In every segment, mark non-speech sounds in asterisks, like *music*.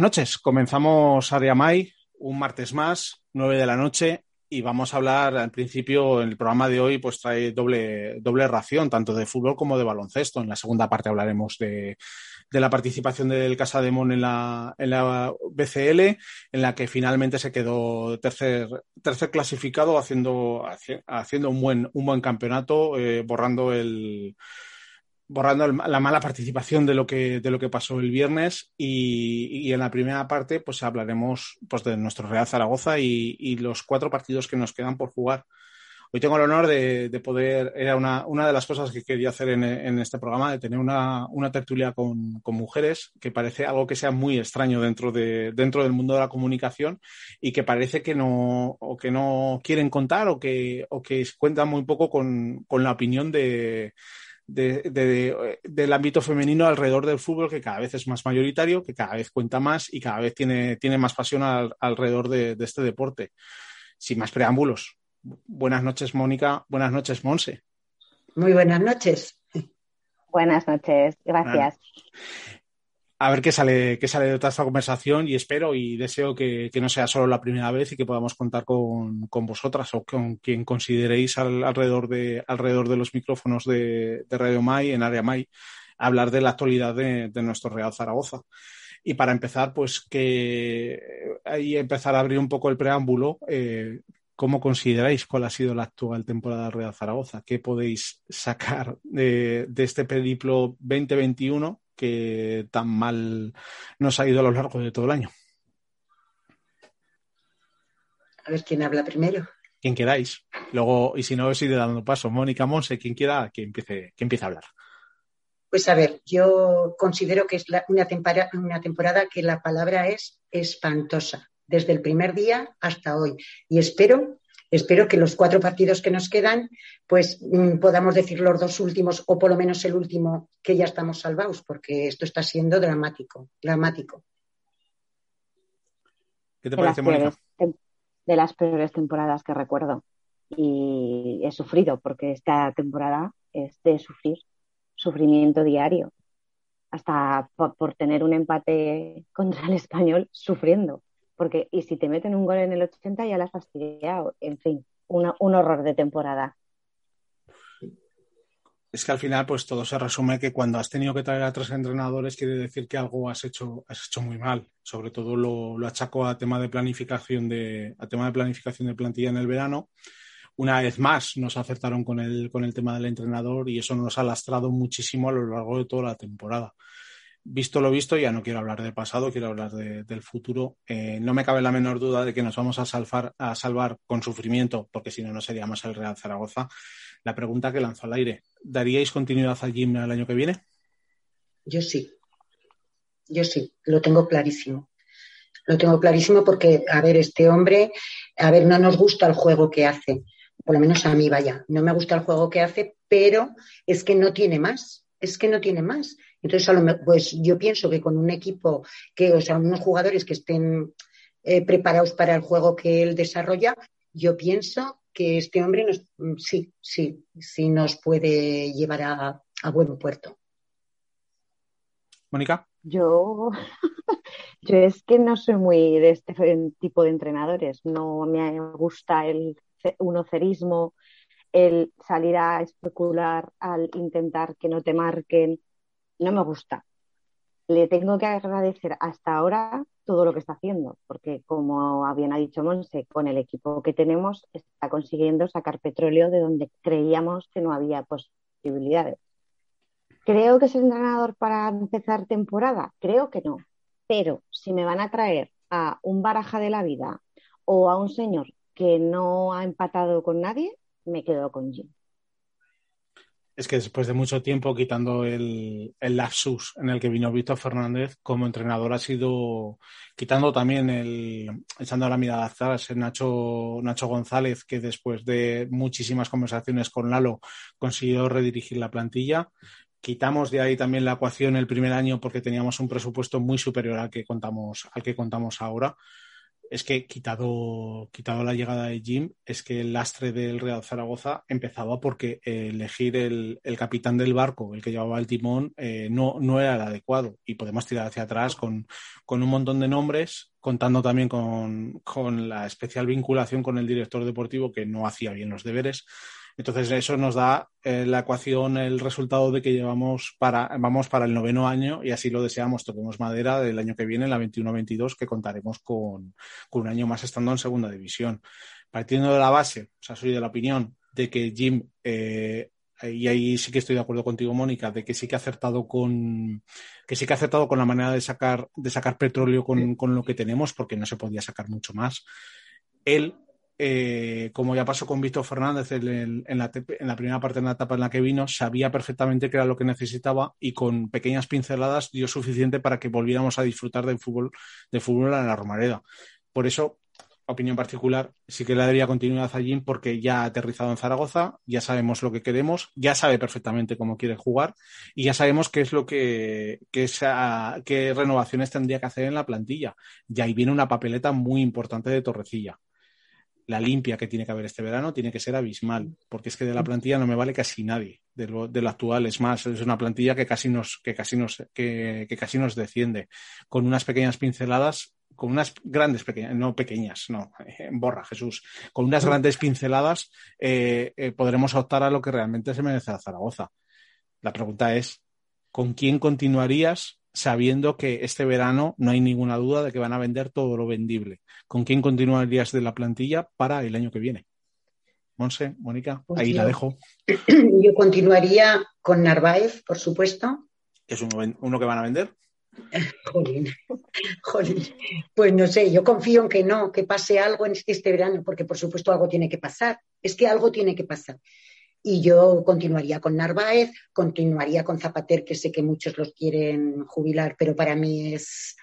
Noches. Comenzamos Ariamay, un martes más, nueve de la noche, y vamos a hablar al principio, el programa de hoy, pues trae doble, doble ración, tanto de fútbol como de baloncesto. En la segunda parte hablaremos de, de la participación del Casa de Mon en la, en la BCL, en la que finalmente se quedó tercer, tercer clasificado haciendo, haciendo un, buen, un buen campeonato, eh, borrando el borrando la mala participación de lo que, de lo que pasó el viernes y, y en la primera parte pues hablaremos pues, de nuestro Real Zaragoza y, y, los cuatro partidos que nos quedan por jugar. Hoy tengo el honor de, de poder, era una, una, de las cosas que quería hacer en, en este programa, de tener una, una tertulia con, con, mujeres, que parece algo que sea muy extraño dentro, de, dentro del mundo de la comunicación y que parece que no, o que no quieren contar o que, o que cuentan muy poco con, con la opinión de, de, de, del ámbito femenino alrededor del fútbol que cada vez es más mayoritario, que cada vez cuenta más y cada vez tiene, tiene más pasión al, alrededor de, de, este deporte. Sin más preámbulos. Buenas noches, Mónica. Buenas noches, Monse. Muy buenas noches. Buenas noches, gracias. A ver qué sale, qué sale de toda esta conversación y espero y deseo que, que, no sea solo la primera vez y que podamos contar con, con vosotras o con quien consideréis al, alrededor, de, alrededor de los micrófonos de, de Radio Mai, en Área Mai, hablar de la actualidad de, de nuestro Real Zaragoza. Y para empezar, pues que ahí empezar a abrir un poco el preámbulo, eh, ¿Cómo consideráis cuál ha sido la actual temporada del Real Zaragoza? ¿Qué podéis sacar de, de, este periplo 2021 que tan mal nos ha ido a lo largo de todo el año? A ver quién habla primero. Quien queráis. Luego, y si no, os iré dando paso. Mónica Monse, quien quiera, que empiece, que empiece a hablar. Pues a ver, yo considero que es la, una, temporada, una temporada que la palabra es espantosa desde el primer día hasta hoy. Y espero, espero que los cuatro partidos que nos quedan, pues mmm, podamos decir los dos últimos, o por lo menos el último, que ya estamos salvados, porque esto está siendo dramático, dramático. ¿Qué te parece, de Mónica? De las peores temporadas que recuerdo. Y he sufrido, porque esta temporada es de sufrir, sufrimiento diario. Hasta por, por tener un empate contra el español, sufriendo porque y si te meten un gol en el 80 ya la has fastidiado. En fin, una, un horror de temporada. Es que al final, pues todo se resume que cuando has tenido que traer a tres entrenadores, quiere decir que algo has hecho, has hecho muy mal. Sobre todo lo, lo achaco a tema de planificación de, a tema de planificación de plantilla en el verano. Una vez más nos acertaron con el, con el tema del entrenador y eso nos ha lastrado muchísimo a lo largo de toda la temporada visto lo visto, ya no quiero hablar del pasado, quiero hablar de, del futuro. Eh, no me cabe la menor duda de que nos vamos a salvar, a salvar con sufrimiento, porque si no, no seríamos el Real Zaragoza. La pregunta que lanzo al aire, ¿daríais continuidad al gym el año que viene? Yo sí, yo sí, lo tengo clarísimo. Lo tengo clarísimo porque, a ver, este hombre, a ver, no nos gusta el juego que hace, por lo menos a mí, vaya, no me gusta el juego que hace, pero es que no tiene más, es que no tiene más. Entonces, a lo, pues yo pienso que con un equipo, que, o sea, unos jugadores que estén eh, preparados para el juego que él desarrolla, yo pienso que este hombre nos, sí, sí, sí nos puede llevar a, a buen puerto. Mónica. Yo, *laughs* yo es que no soy muy de este tipo de entrenadores. No me gusta el unocerismo, el salir a especular, al intentar que no te marquen no me gusta. Le tengo que agradecer hasta ahora todo lo que está haciendo, porque como bien ha dicho Monse, con el equipo que tenemos está consiguiendo sacar petróleo de donde creíamos que no había posibilidades. ¿Creo que es el entrenador para empezar temporada? Creo que no. Pero si me van a traer a un baraja de la vida o a un señor que no ha empatado con nadie, me quedo con Jim es que después de mucho tiempo, quitando el, el lapsus en el que vino Víctor Fernández como entrenador, ha sido quitando también el, echando la mirada atrás, Nacho, Nacho González, que después de muchísimas conversaciones con Lalo consiguió redirigir la plantilla. Quitamos de ahí también la ecuación el primer año porque teníamos un presupuesto muy superior al que contamos, al que contamos ahora es que quitado, quitado la llegada de Jim, es que el lastre del Real Zaragoza empezaba porque elegir el, capitán del barco, el que llevaba el timón, eh, no, no era el adecuado. Y podemos tirar hacia atrás con, con un montón de nombres, contando también con, con la especial vinculación con el director deportivo que no hacía bien los deberes. Entonces eso nos da eh, la ecuación, el resultado de que llevamos para, vamos para el noveno año y así lo deseamos, toquemos madera del año que viene, la 21-22, que contaremos con, un año más estando en segunda división. Partiendo de la base, o sea, soy de la opinión de que Jim, eh, y ahí sí que estoy de acuerdo contigo, Mónica, de que sí que ha acertado con que sí que ha acertado con la manera de sacar, de sacar petróleo con, con lo que tenemos, porque no se podía sacar mucho más. Él eh, como ya pasó con Víctor Fernández en, la, primera parte de la etapa en la que vino, sabía perfectamente qué era lo que necesitaba y con pequeñas pinceladas dio suficiente para que volviéramos a disfrutar del fútbol, de fútbol en la Romareda. Por eso, opinión particular, sí que le daría continuidad a Jim porque ya ha aterrizado en Zaragoza, ya sabemos lo que queremos, ya sabe perfectamente cómo quiere jugar y ya sabemos qué es lo que, qué renovaciones tendría que hacer en la plantilla. Y ahí viene una papeleta muy importante de Torrecilla la limpia que tiene que haber este verano tiene que ser abismal, porque es que de la plantilla no me vale casi nadie de lo, actual. Es más, es una plantilla que casi nos, que casi nos, que, casi nos desciende, con unas pequeñas pinceladas, con unas grandes pequeñas, no pequeñas, no, borra Jesús, con unas grandes pinceladas eh, eh, podremos optar a lo que realmente se merece a Zaragoza. La pregunta es, ¿con quién continuarías sabiendo que este verano no hay ninguna duda de que van a vender todo lo vendible. ¿Con quién continuarías de la plantilla para el año que viene? Monse, Mónica, pues ahí la dejo. *clears throat* Yo continuaría con Narváez, por supuesto. ¿Es uno, que van a vender? *laughs* Jolín, jolín. Pues no sé, yo confío en que no, que pase algo en este verano, porque por supuesto algo tiene que pasar. Es que algo tiene que pasar y yo continuaría con Narváez, continuaría con Zapater, que sé que muchos los quieren jubilar, pero para mí es,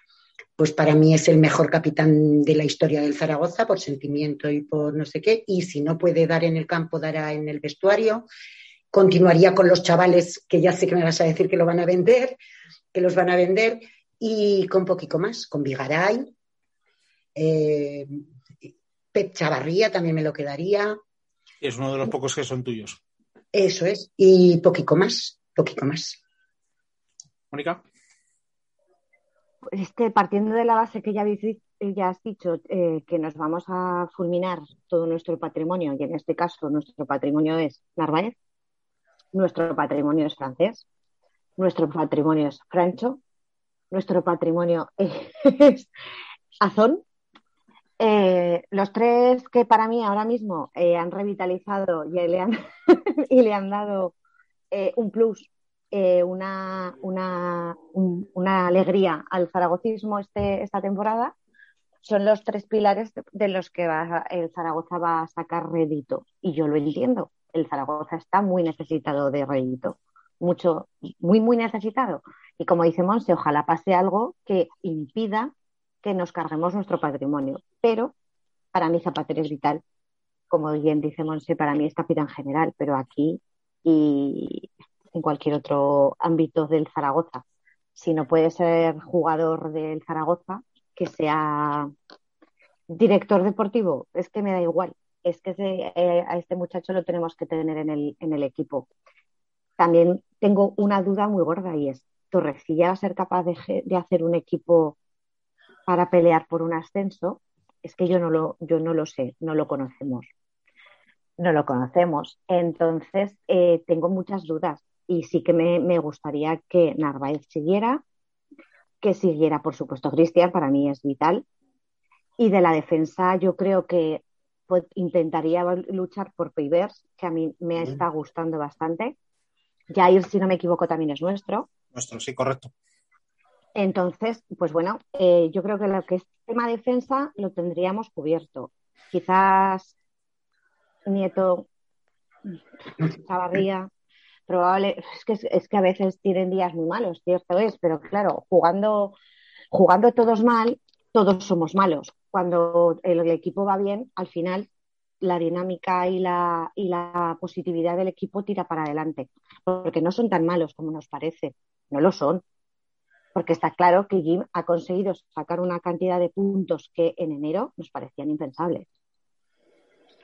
pues para mí es el mejor capitán de la historia del Zaragoza por sentimiento y por no sé qué. Y si no puede dar en el campo, dará en el vestuario. Continuaría con los chavales que ya sé que me vas a decir que lo van a vender, que los van a vender, y con poquito más, con Vigaray. Eh, Pep Chavarría también me lo quedaría. Es uno de los pocos que son tuyos. Eso es, y poquito más, poquito más. Mónica. Pues partiendo de la base que ya, ya has dicho, eh, que nos vamos a fulminar todo nuestro patrimonio, y en este caso nuestro patrimonio es Narváez, nuestro patrimonio es francés, nuestro patrimonio es Francho, nuestro patrimonio *laughs* es Azón, eh, los tres que para mí ahora mismo eh, han revitalizado y le han, *laughs* y le han dado eh, un plus, una, una, una, alegría al zaragocismo este, esta temporada, son los tres pilares de, los que el Zaragoza va a sacar rédito. Y yo lo entiendo. El Zaragoza está muy necesitado de rédito. Mucho, muy, muy necesitado. Y como dice Monse, ojalá pase algo que impida que nos carguemos nuestro patrimonio. Pero para mí Zapatero es vital. Como bien dice Monse, para mí es capitán general, pero aquí y en cualquier otro ámbito del Zaragoza. Si no puede ser jugador del Zaragoza, que sea director deportivo, es que me da igual. Es que eh, a este muchacho lo tenemos que tener en el, en el equipo. También tengo una duda muy gorda y es, ¿Torrecilla va a ser capaz de, de hacer un equipo para pelear por un ascenso, es que yo no lo, yo no lo sé, no lo conocemos. No lo conocemos. Entonces, eh, tengo muchas dudas y sí que me, gustaría que Narváez siguiera, que siguiera, por supuesto, Cristian, para mí es vital. Y de la defensa, yo creo que pues, intentaría luchar por Pivers, que a mí me está gustando bastante. Jair, si no me equivoco, también es nuestro. Nuestro, sí, correcto. Entonces, pues bueno, eh, yo creo que lo que es tema defensa lo tendríamos cubierto. Quizás Nieto, Chavarría, probable, es que, es que a veces tienen días muy malos, cierto es, pero claro, jugando, jugando todos mal, todos somos malos. Cuando el, equipo va bien, al final la dinámica y la, y la positividad del equipo tira para adelante, porque no son tan malos como nos parece, no lo son porque está claro que Jim ha conseguido sacar una cantidad de puntos que en enero nos parecían impensables.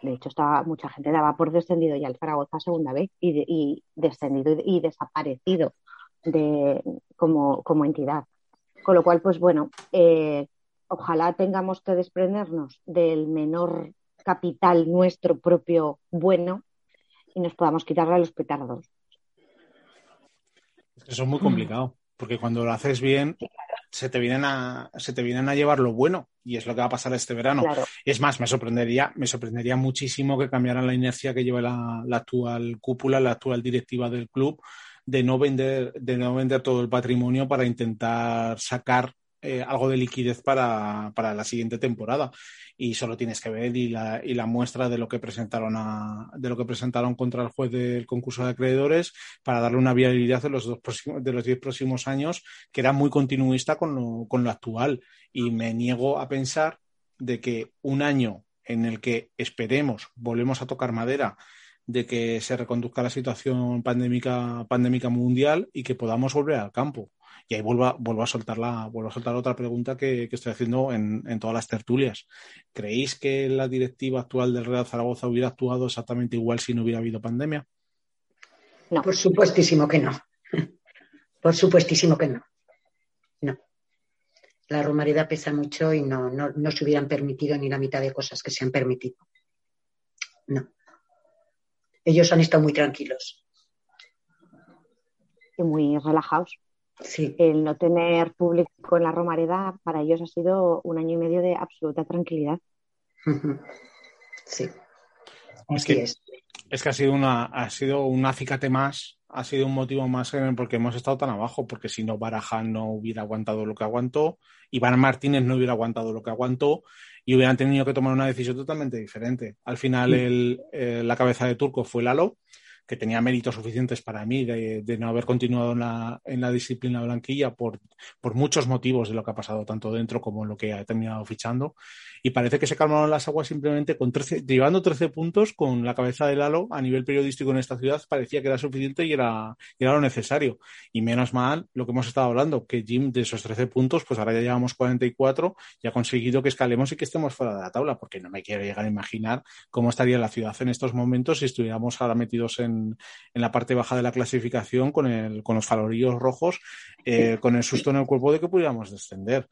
De hecho, estaba, mucha gente daba por descendido ya el Zaragoza segunda vez y, descendido y, desaparecido de, como, entidad. Con lo cual, pues bueno, eh, ojalá tengamos que desprendernos del menor capital nuestro propio bueno y nos podamos quitarle a los petardos. Es muy complicado, porque cuando lo haces bien, se te vienen a, se te vienen a llevar lo bueno, y es lo que va a pasar este verano. Es más, me sorprendería, me sorprendería muchísimo que cambiaran la inercia que lleva la, la actual cúpula, la actual directiva del club, de no vender, de no vender todo el patrimonio para intentar sacar eh, algo de liquidez para, para, la siguiente temporada. Y solo tienes que ver y la, y la muestra de lo que presentaron a, de lo que presentaron contra el juez del concurso de acreedores para darle una viabilidad de los dos próximos, de los diez próximos años, que era muy continuista con lo, con lo actual. Y me niego a pensar de que un año en el que esperemos, volvemos a tocar madera, de que se reconduzca la situación pandémica, pandémica mundial y que podamos volver al campo. Y ahí vuelvo a, vuelvo a, soltar, la, vuelvo a soltar otra pregunta que, estoy haciendo en, todas las tertulias. ¿Creéis que la directiva actual del Real Zaragoza hubiera actuado exactamente igual si no hubiera habido pandemia? No. Por supuestísimo que no. *laughs* Por supuestísimo que no. No. La romareda pesa mucho y no, no, no se hubieran permitido ni la mitad de cosas que se han permitido. No. Ellos han estado muy tranquilos. Y muy relajados. El no tener público en la Romareda para ellos ha sido un año y medio de absoluta tranquilidad. *laughs* Sí. Es que, es. que ha sido una, ha sido un acicate más, ha sido un motivo más porque hemos estado tan abajo, porque si no Baraja no hubiera aguantado lo que aguantó, Iván Martínez no hubiera aguantado lo que aguantó y hubieran tenido que tomar una decisión totalmente diferente. Al final el, eh, la cabeza de Turco fue Lalo que tenía méritos suficientes para mí de, no haber continuado en la, en la disciplina blanquilla por, por, muchos motivos de lo que ha pasado tanto dentro como en lo que ha terminado fichando. Y parece que se calmaron las aguas simplemente con 13, llevando 13 puntos con la cabeza de Lalo a nivel periodístico en esta ciudad parecía que era suficiente y era, era lo necesario. Y menos mal lo que hemos estado hablando, que Jim de esos 13 puntos, pues ahora ya llevamos 44 y ha conseguido que escalemos y que estemos fuera de la tabla, porque no me quiero llegar a imaginar cómo estaría la ciudad en estos momentos si estuviéramos ahora metidos en en, la parte baja de la clasificación con, el, con los falorillos rojos, eh, con el susto en el cuerpo de que pudiéramos descender.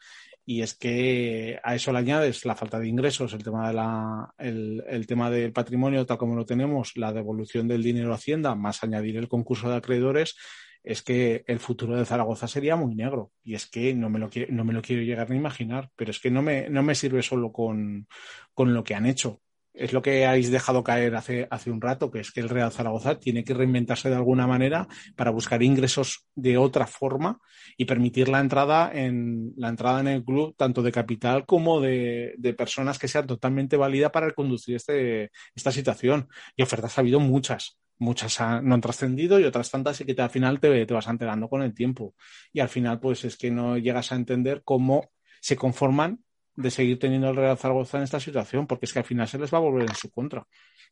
Y es que a eso le añades la falta de ingresos, el tema, de la, el, el tema del patrimonio tal como lo tenemos, la devolución del dinero a Hacienda, más añadir el concurso de acreedores, es que el futuro de Zaragoza sería muy negro. Y es que no me lo, quiero, no me lo quiero llegar a imaginar, pero es que no me, no me sirve solo con, con lo que han hecho es lo que habéis dejado caer hace, hace un rato, que es que el Real Zaragoza tiene que reinventarse de alguna manera para buscar ingresos de otra forma y permitir la entrada en, la entrada en el club tanto de capital como de, personas que sean totalmente válidas para conducir este, esta situación. Y ofertas ha habido muchas. Muchas no han trascendido y otras tantas y que al final te, te vas enterando con el tiempo. Y al final, pues es que no llegas a entender cómo se conforman de seguir teniendo el Real Zaragoza en esta situación, porque es que al final se les va a volver en su contra.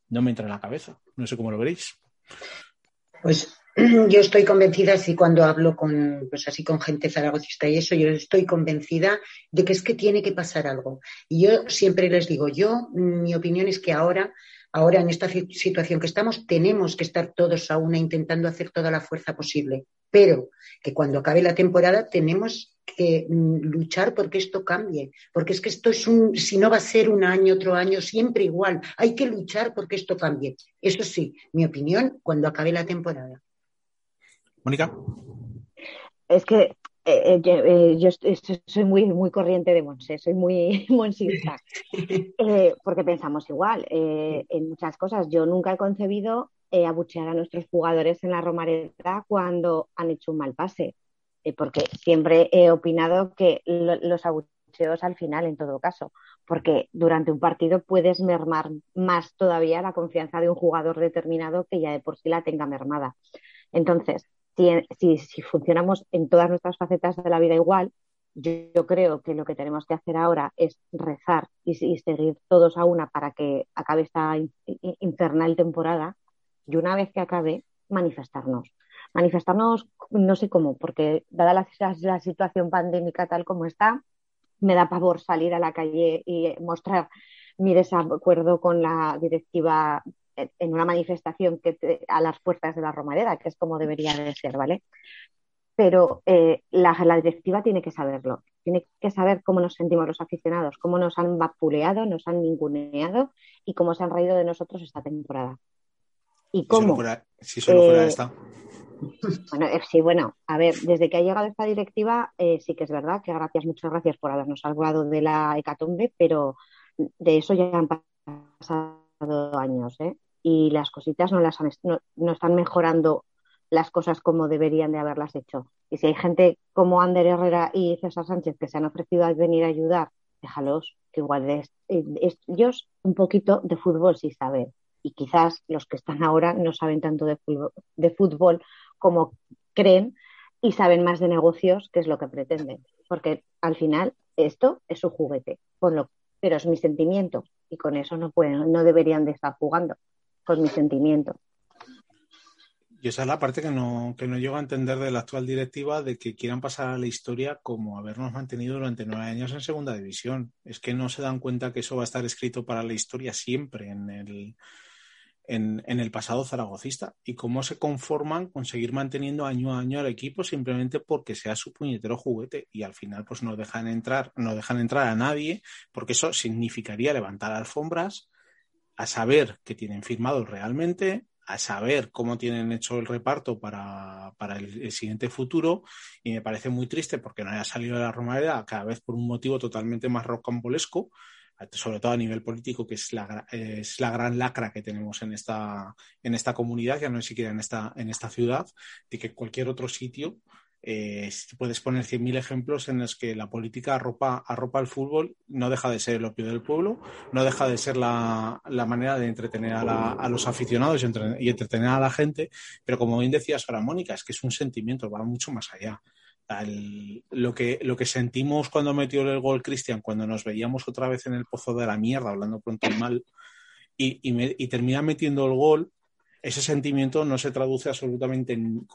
No me entra en la cabeza. No sé cómo lo veréis. Pues *clears throat* yo estoy convencida, así cuando hablo con, pues así con gente zaragocista y eso, yo estoy convencida de que es que tiene que pasar algo. Y yo siempre les digo, yo, mi opinión es que ahora, ahora en esta situación que estamos, tenemos que estar todos a una intentando hacer toda la fuerza posible. Pero que cuando acabe la temporada tenemos que mm, luchar porque esto cambie, porque es que esto es un, si no va a ser un año, otro año, siempre igual, hay que luchar porque esto cambie. Eso sí, mi opinión, cuando acabe la temporada. Mónica. Es que eh, eh, eh, yo soy muy, muy corriente de Monse, soy muy *laughs* monsista, *laughs* porque pensamos igual en muchas cosas. Yo nunca he concebido abuchear a nuestros jugadores en la Romareda cuando han hecho un mal pase. Eh, porque siempre he opinado que los abucheos al final, en todo caso, porque durante un partido puedes mermar más todavía la confianza de un jugador determinado que ya de por sí la tenga mermada. Entonces, si, si, funcionamos en todas nuestras facetas de la vida igual, yo, creo que lo que tenemos que hacer ahora es rezar y, seguir todos a una para que acabe esta infernal temporada y una vez que acabe, manifestarnos manifestarnos, no sé cómo, porque dada la, la, situación pandémica tal como está, me da pavor salir a la calle y mostrar mi desacuerdo con la directiva en una manifestación que a las fuerzas de la Romareda, que es como debería de ser, ¿vale? Pero eh, la, directiva tiene que saberlo, tiene que saber cómo nos sentimos los aficionados, cómo nos han vapuleado, nos han ninguneado y cómo se han reído de nosotros esta temporada. Y cómo. Si solo fuera, eh, esta. Bueno, eh, sí, bueno, a ver, desde que ha llegado esta directiva, sí que es verdad que gracias, muchas gracias por habernos salvado de la hecatombe, pero de eso ya han pasado años, ¿eh? y las cositas no, las no, están mejorando las cosas como deberían de haberlas hecho. Y si hay gente como Ander Herrera y César Sánchez que se han ofrecido a venir a ayudar, déjalos, que igual es, ellos un poquito de fútbol sí saben. Y quizás los que están ahora no saben tanto de fútbol, de fútbol como creen y saben más de negocios, que es lo que pretenden. Porque al final esto es su juguete, pero es mi sentimiento y con eso no pueden, no deberían de estar jugando con mi sentimiento. Y esa es la parte que no, que no llego a entender de la actual directiva de que quieran pasar a la historia como habernos mantenido durante nueve años en segunda división. Es que no se dan cuenta que eso va a estar escrito para la historia siempre en el, en, el pasado zaragocista y cómo se conforman con seguir manteniendo año a año al equipo simplemente porque sea su puñetero juguete y al final pues no dejan entrar, no dejan entrar a nadie porque eso significaría levantar alfombras a saber qué tienen firmado realmente, a saber cómo tienen hecho el reparto para, el, siguiente futuro. Y me parece muy triste porque no haya salido de la Romareda cada vez por un motivo totalmente más rocambolesco, sobre todo a nivel político, que es la, es la gran lacra que tenemos en esta, en esta comunidad, ya no es siquiera en esta, en esta ciudad, de que cualquier otro sitio eh, puedes poner 100.000 ejemplos en los que la política arropa, arropa el fútbol, no deja de ser el opio del pueblo, no deja de ser la, manera de entretener a, los aficionados y, entretener a la gente, pero como bien decías ahora, Mónica, es que es un sentimiento, va mucho más allá. Lo, que, lo que sentimos cuando metió el gol Cristian, cuando nos veíamos otra vez en el pozo de la mierda, hablando pronto y mal, y, y termina metiendo el gol, ese sentimiento no se traduce absolutamente en,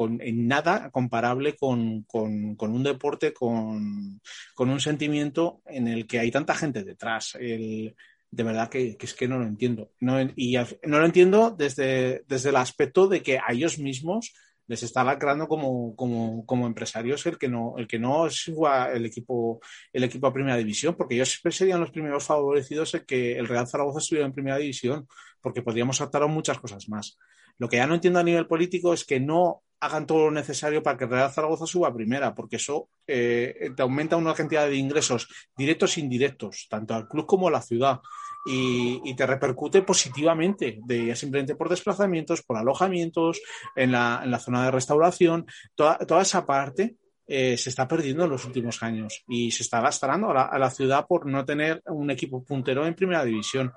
nada comparable con, un deporte, con, un sentimiento en el que hay tanta gente detrás. de verdad que, es que no lo entiendo. y no lo entiendo desde, desde el aspecto de que a ellos mismos les está lacrando como, como, empresarios el que no, el que no es el equipo, el equipo a primera división, porque ellos siempre serían los primeros favorecidos en que el Real Zaragoza estuviera en primera división, porque podríamos optar a muchas cosas más. Lo que ya no entiendo a nivel político es que no hagan todo lo necesario para que Real Zaragoza suba a primera, porque eso eh, te aumenta una cantidad de ingresos directos e indirectos, tanto al club como a la ciudad y, te repercute positivamente, de, simplemente por desplazamientos, por alojamientos, en la, la zona de restauración, toda, esa parte eh, se está perdiendo en los últimos años y se está gastando a la, ciudad por no tener un equipo puntero en primera división.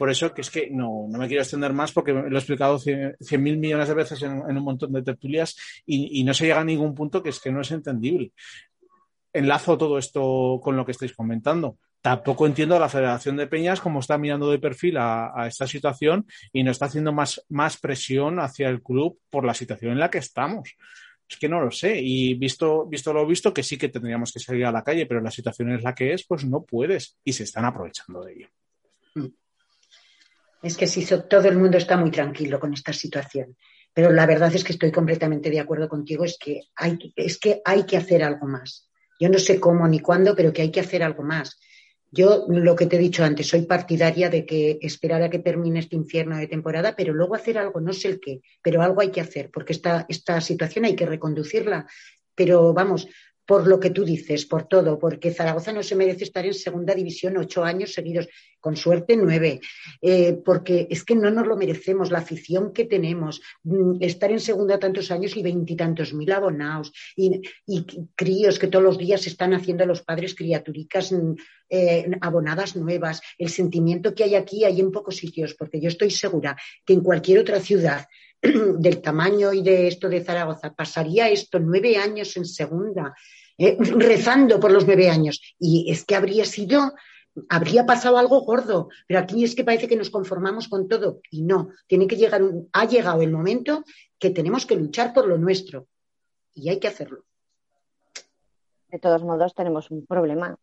Por eso que es que no, no me quiero extender más porque lo he explicado cien mil millones de veces en, un montón de tertulias y, y, no se llega a ningún punto que es que no es entendible. Enlazo todo esto con lo que estáis comentando tampoco entiendo a la Federación de Peñas cómo está mirando de perfil a, esta situación y no está haciendo más, más presión hacia el club por la situación en la que estamos. Es que no lo sé. Y visto, visto lo visto, que sí que tendríamos que salir a la calle, pero la situación es la que es, pues no puedes. Y se están aprovechando de ello. Es que sí, todo el mundo está muy tranquilo con esta situación. Pero la verdad es que estoy completamente de acuerdo contigo, es que hay, es que, hay que hacer algo más. Yo no sé cómo ni cuándo, pero que hay que hacer algo más. Yo lo que te he dicho antes, soy partidaria de que esperar a que termine este infierno de temporada, pero luego hacer algo, no sé el qué, pero algo hay que hacer, porque esta, esta situación hay que reconducirla. Pero vamos, por lo que tú dices, por todo, porque Zaragoza no se merece estar en segunda división ocho años seguidos, con suerte nueve, eh, porque es que no nos lo merecemos, la afición que tenemos, mm, estar en segunda tantos años y veintitantos mil abonados y, críos que todos los días están haciendo a los padres criaturicas mm, eh, abonadas nuevas, el sentimiento que hay aquí hay en pocos sitios, porque yo estoy segura que en cualquier otra ciudad *clears throat* del tamaño y de esto de Zaragoza pasaría esto nueve años en segunda eh, rezando por los nueve años. Y es que habría sido habría pasado algo gordo, pero aquí es que parece que nos conformamos con todo y no, tiene que llegar un, ha llegado el momento que tenemos que luchar por lo nuestro y hay que hacerlo. De todos modos, tenemos un problema,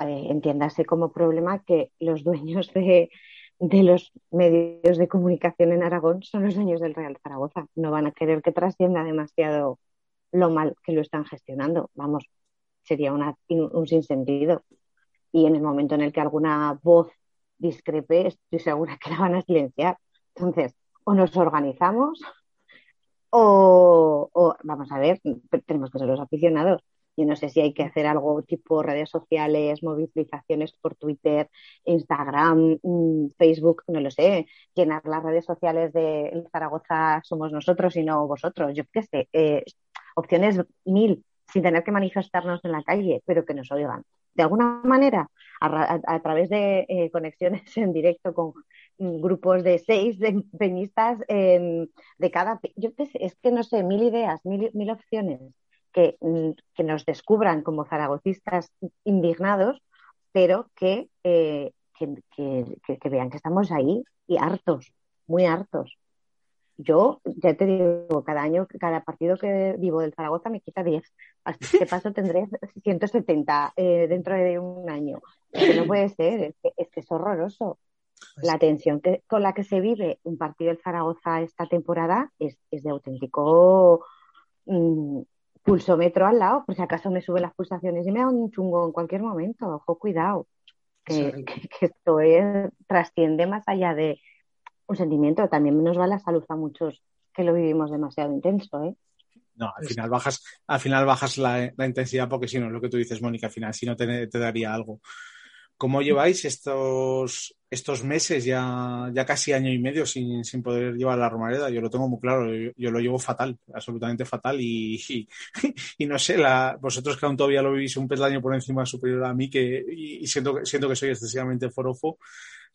eh, entiéndase como problema que los dueños de, de los medios de comunicación en Aragón son los dueños del Real Zaragoza. No van a querer que trascienda demasiado lo mal que lo están gestionando. Vamos, sería una, un sinsentido y en el momento en el que alguna voz discrepe, estoy segura que la van a silenciar. Entonces, o nos organizamos o, vamos a ver, tenemos que ser los aficionados. Yo no sé si hay que hacer algo tipo redes sociales, movilizaciones por Twitter, Instagram, mm, Facebook, no lo sé, llenar las redes sociales de Zaragoza somos nosotros y no vosotros. Yo qué sé, eh, opciones mil, sin tener que manifestarnos en la calle, pero que nos oigan. De alguna manera, a, través de eh, conexiones en directo con grupos de seis de peñistas de cada... Yo es que no sé, mil ideas, mil, mil opciones que, mm, nos descubran como zaragocistas indignados, pero eh, que vean que estamos ahí y hartos, muy hartos yo ya te digo, cada año, cada partido que vivo del Zaragoza me quita 10. Así que paso tendré 170 eh, dentro de un año. Que no puede ser, es que es, horroroso. Pues la tensión que, con la que se vive un partido del Zaragoza esta temporada es, de auténtico mm, pulsómetro al lado, por si acaso me suben las pulsaciones y me da un chungo en cualquier momento. Ojo, cuidado. Que, que esto trasciende más allá de, un sentimiento. También nos va la salud a muchos que lo vivimos demasiado intenso, ¿eh? No, al final bajas, al final bajas la, intensidad porque si no, es lo que tú dices, Mónica, al final si no te, daría algo. ¿Cómo lleváis estos, estos meses, ya, ya casi año y medio, sin, poder llevar la Romareda? Yo lo tengo muy claro, yo, lo llevo fatal, absolutamente fatal. Y, y, no sé, la, vosotros que aún todavía lo vivís un peldaño por encima superior a mí, que, y, siento, siento que soy excesivamente forofo,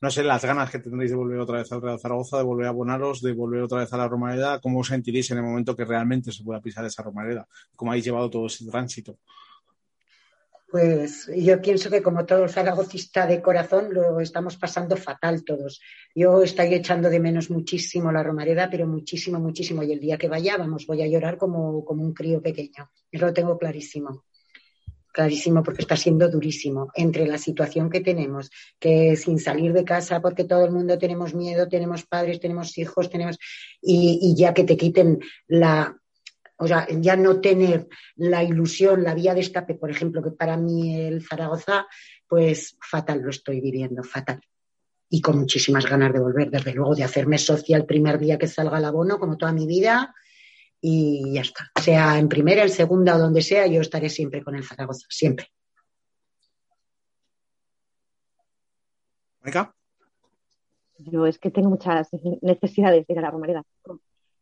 no sé, las ganas que tendréis de volver otra vez al Real Zaragoza, de volver a abonaros, de volver otra vez a la Romareda, ¿cómo os sentiréis en el momento que realmente se pueda pisar esa Romareda? ¿Cómo habéis llevado todo ese tránsito? Pues yo pienso que como todo zaragocista de corazón lo estamos pasando fatal todos. Yo estoy echando de menos muchísimo la Romareda, pero muchísimo, muchísimo. Y el día que vaya, vamos, voy a llorar como, como un crío pequeño. Eso lo tengo clarísimo clarísimo porque está siendo durísimo entre la situación que tenemos, que sin salir de casa porque todo el mundo tenemos miedo, tenemos padres, tenemos hijos, tenemos y, ya que te quiten la o sea, ya no tener la ilusión, la vía de escape, por ejemplo, que para mí el Zaragoza, pues fatal lo estoy viviendo, fatal. Y con muchísimas ganas de volver, desde luego, de hacerme socia el primer día que salga el abono, como toda mi vida, y ya está. Sea en primera, en segunda o donde sea, yo estaré siempre con el Zaragoza, siempre. Yo es que tengo muchas necesidades de ir a la Romareda.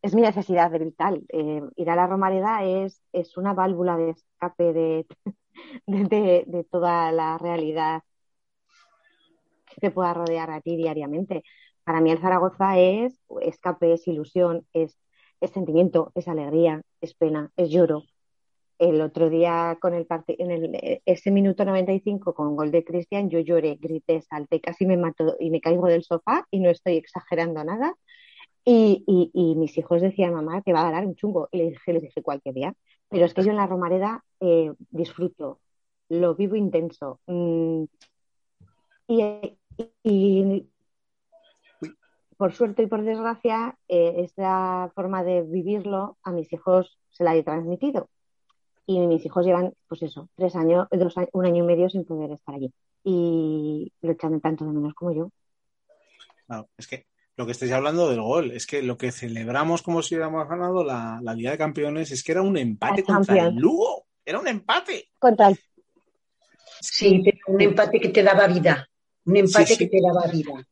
Es mi necesidad de vital. Eh, ir a la Romareda es, es una válvula de escape de, de, de, toda la realidad que te pueda rodear a ti diariamente. Para mí el Zaragoza es escape, es ilusión, es es sentimiento, es alegría, es pena, es lloro. El otro día con el en el, ese minuto 95 con gol de Cristian, yo lloré, grité, salté, casi me mato y me caigo del sofá y no estoy exagerando nada. Y, mis hijos decían, mamá, te va a dar un chungo. Y les dije, les dije cualquier día. Pero es que yo en la Romareda eh, disfruto, lo vivo intenso. Mm, y, por suerte y por desgracia, eh, esta forma de vivirlo a mis hijos se la he transmitido. Y mis hijos llevan, pues eso, tres años, dos, un año y medio sin poder estar allí. Y lo echan tanto de menos como yo. Claro, es que lo que estáis hablando del gol, es que lo que celebramos como si hubiéramos ganado la, Liga de Campeones es que era un empate contra el Lugo. Era un empate. Contra el... Sí, un empate que te daba vida. Un empate que te daba vida.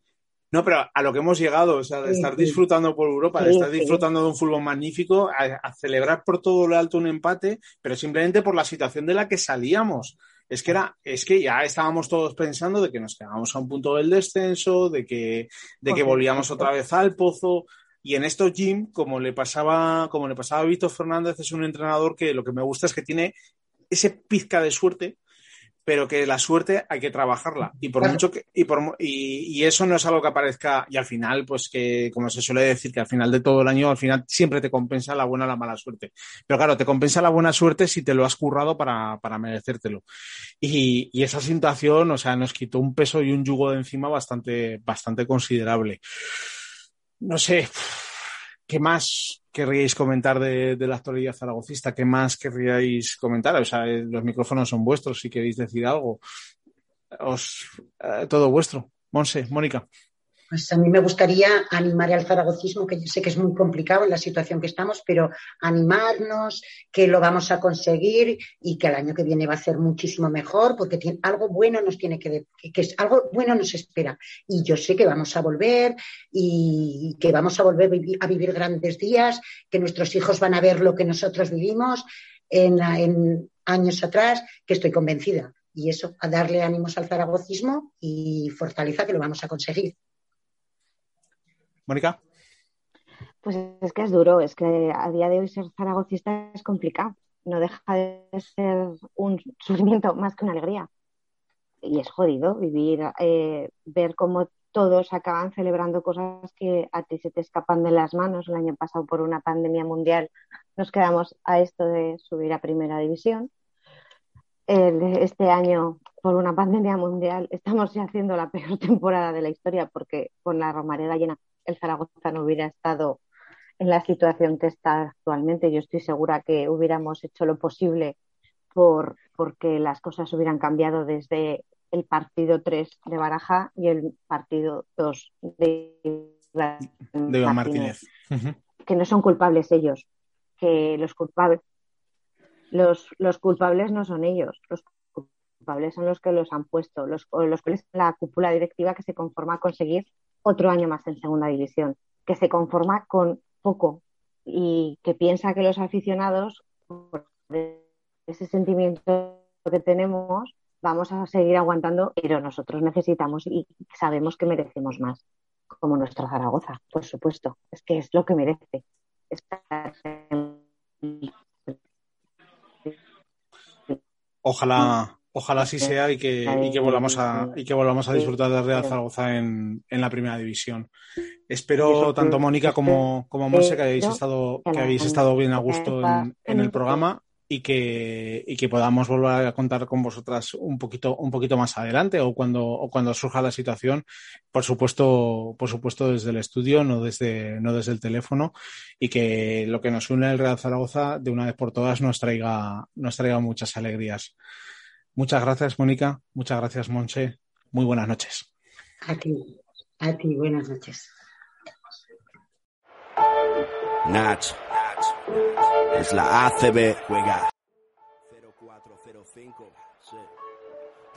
No, pero a lo que hemos llegado, o sea, de estar disfrutando por Europa, de estar disfrutando de un fútbol magnífico, a, celebrar por todo lo alto un empate, pero simplemente por la situación de la que salíamos. Es que era, es que ya estábamos todos pensando de que nos quedábamos a un punto del descenso, de que, de que volvíamos otra vez al pozo. Y en esto Jim, como le pasaba, como le pasaba a Víctor Fernández, es un entrenador que lo que me gusta es que tiene ese pizca de suerte pero que la suerte hay que trabajarla. Y por mucho que, y, por, y, eso no es algo que aparezca, y al final, pues que, como se suele decir, que al final de todo el año, al final siempre te compensa la buena o la mala suerte. Pero claro, te compensa la buena suerte si te lo has currado para, para merecértelo. Y, y esa situación, o sea, nos quitó un peso y un yugo de encima bastante, bastante considerable. No sé, ¿qué más querríais comentar de, la actualidad zaragocista? ¿Qué más querríais comentar? O sea, eh, los micrófonos son vuestros si queréis decir algo. Os, eh, todo vuestro. Monse, Mónica. Pues a mí me gustaría animar al zaragocismo, que yo sé que es muy complicado en la situación que estamos, pero animarnos, que lo vamos a conseguir y que el año que viene va a ser muchísimo mejor, porque tiene, algo bueno nos tiene que, que es, algo bueno nos espera. Y yo sé que vamos a volver y que vamos a volver a vivir grandes días, que nuestros hijos van a ver lo que nosotros vivimos en, en años atrás, que estoy convencida. Y eso, a darle ánimos al zaragocismo y fortaleza que lo vamos a conseguir. Mónica. Pues es que es duro, es que a día de hoy ser zaragocista es complicado, no deja de ser un sufrimiento más que una alegría. Y es jodido vivir, eh, ver cómo todos acaban celebrando cosas que a ti se te escapan de las manos. El año pasado, por una pandemia mundial, nos quedamos a esto de subir a primera división. este año, por una pandemia mundial, estamos ya haciendo la peor *laughs* temporada de la historia porque con la romareda llena el Zaragoza no hubiera estado en la situación que está actualmente. Yo estoy segura que hubiéramos hecho lo posible por porque las cosas hubieran cambiado desde el partido 3 de Baraja y el partido 2 de, Iván Martínez. Que no son culpables ellos, que los culpables los, los culpables no son ellos, los culpables son los que los han puesto, los, los cuales la cúpula directiva que se conforma a conseguir otro año más en segunda división, que se conforma con poco y que piensa que los aficionados, por ese sentimiento que tenemos, vamos a seguir aguantando, pero nosotros necesitamos y sabemos que merecemos más, como nuestra Zaragoza, por supuesto, es que es lo que merece. Ojalá, Ojalá así sea y que, y que volvamos a y que volvamos a disfrutar de Real Zaragoza en, en la primera división. Espero tanto Mónica como, como Monse que habéis estado, que habéis estado bien a gusto en, en el programa y que, y que podamos volver a contar con vosotras un poquito, un poquito más adelante o cuando, o cuando surja la situación, por supuesto, por supuesto desde el estudio, no desde, no desde el teléfono, y que lo que nos une el Real Zaragoza de una vez por todas nos traiga, nos traiga muchas alegrías. Muchas gracias, Mónica. Muchas gracias, Monse. Muy buenas noches. A ti, a ti, buenas noches. Nach, es la ACB, juega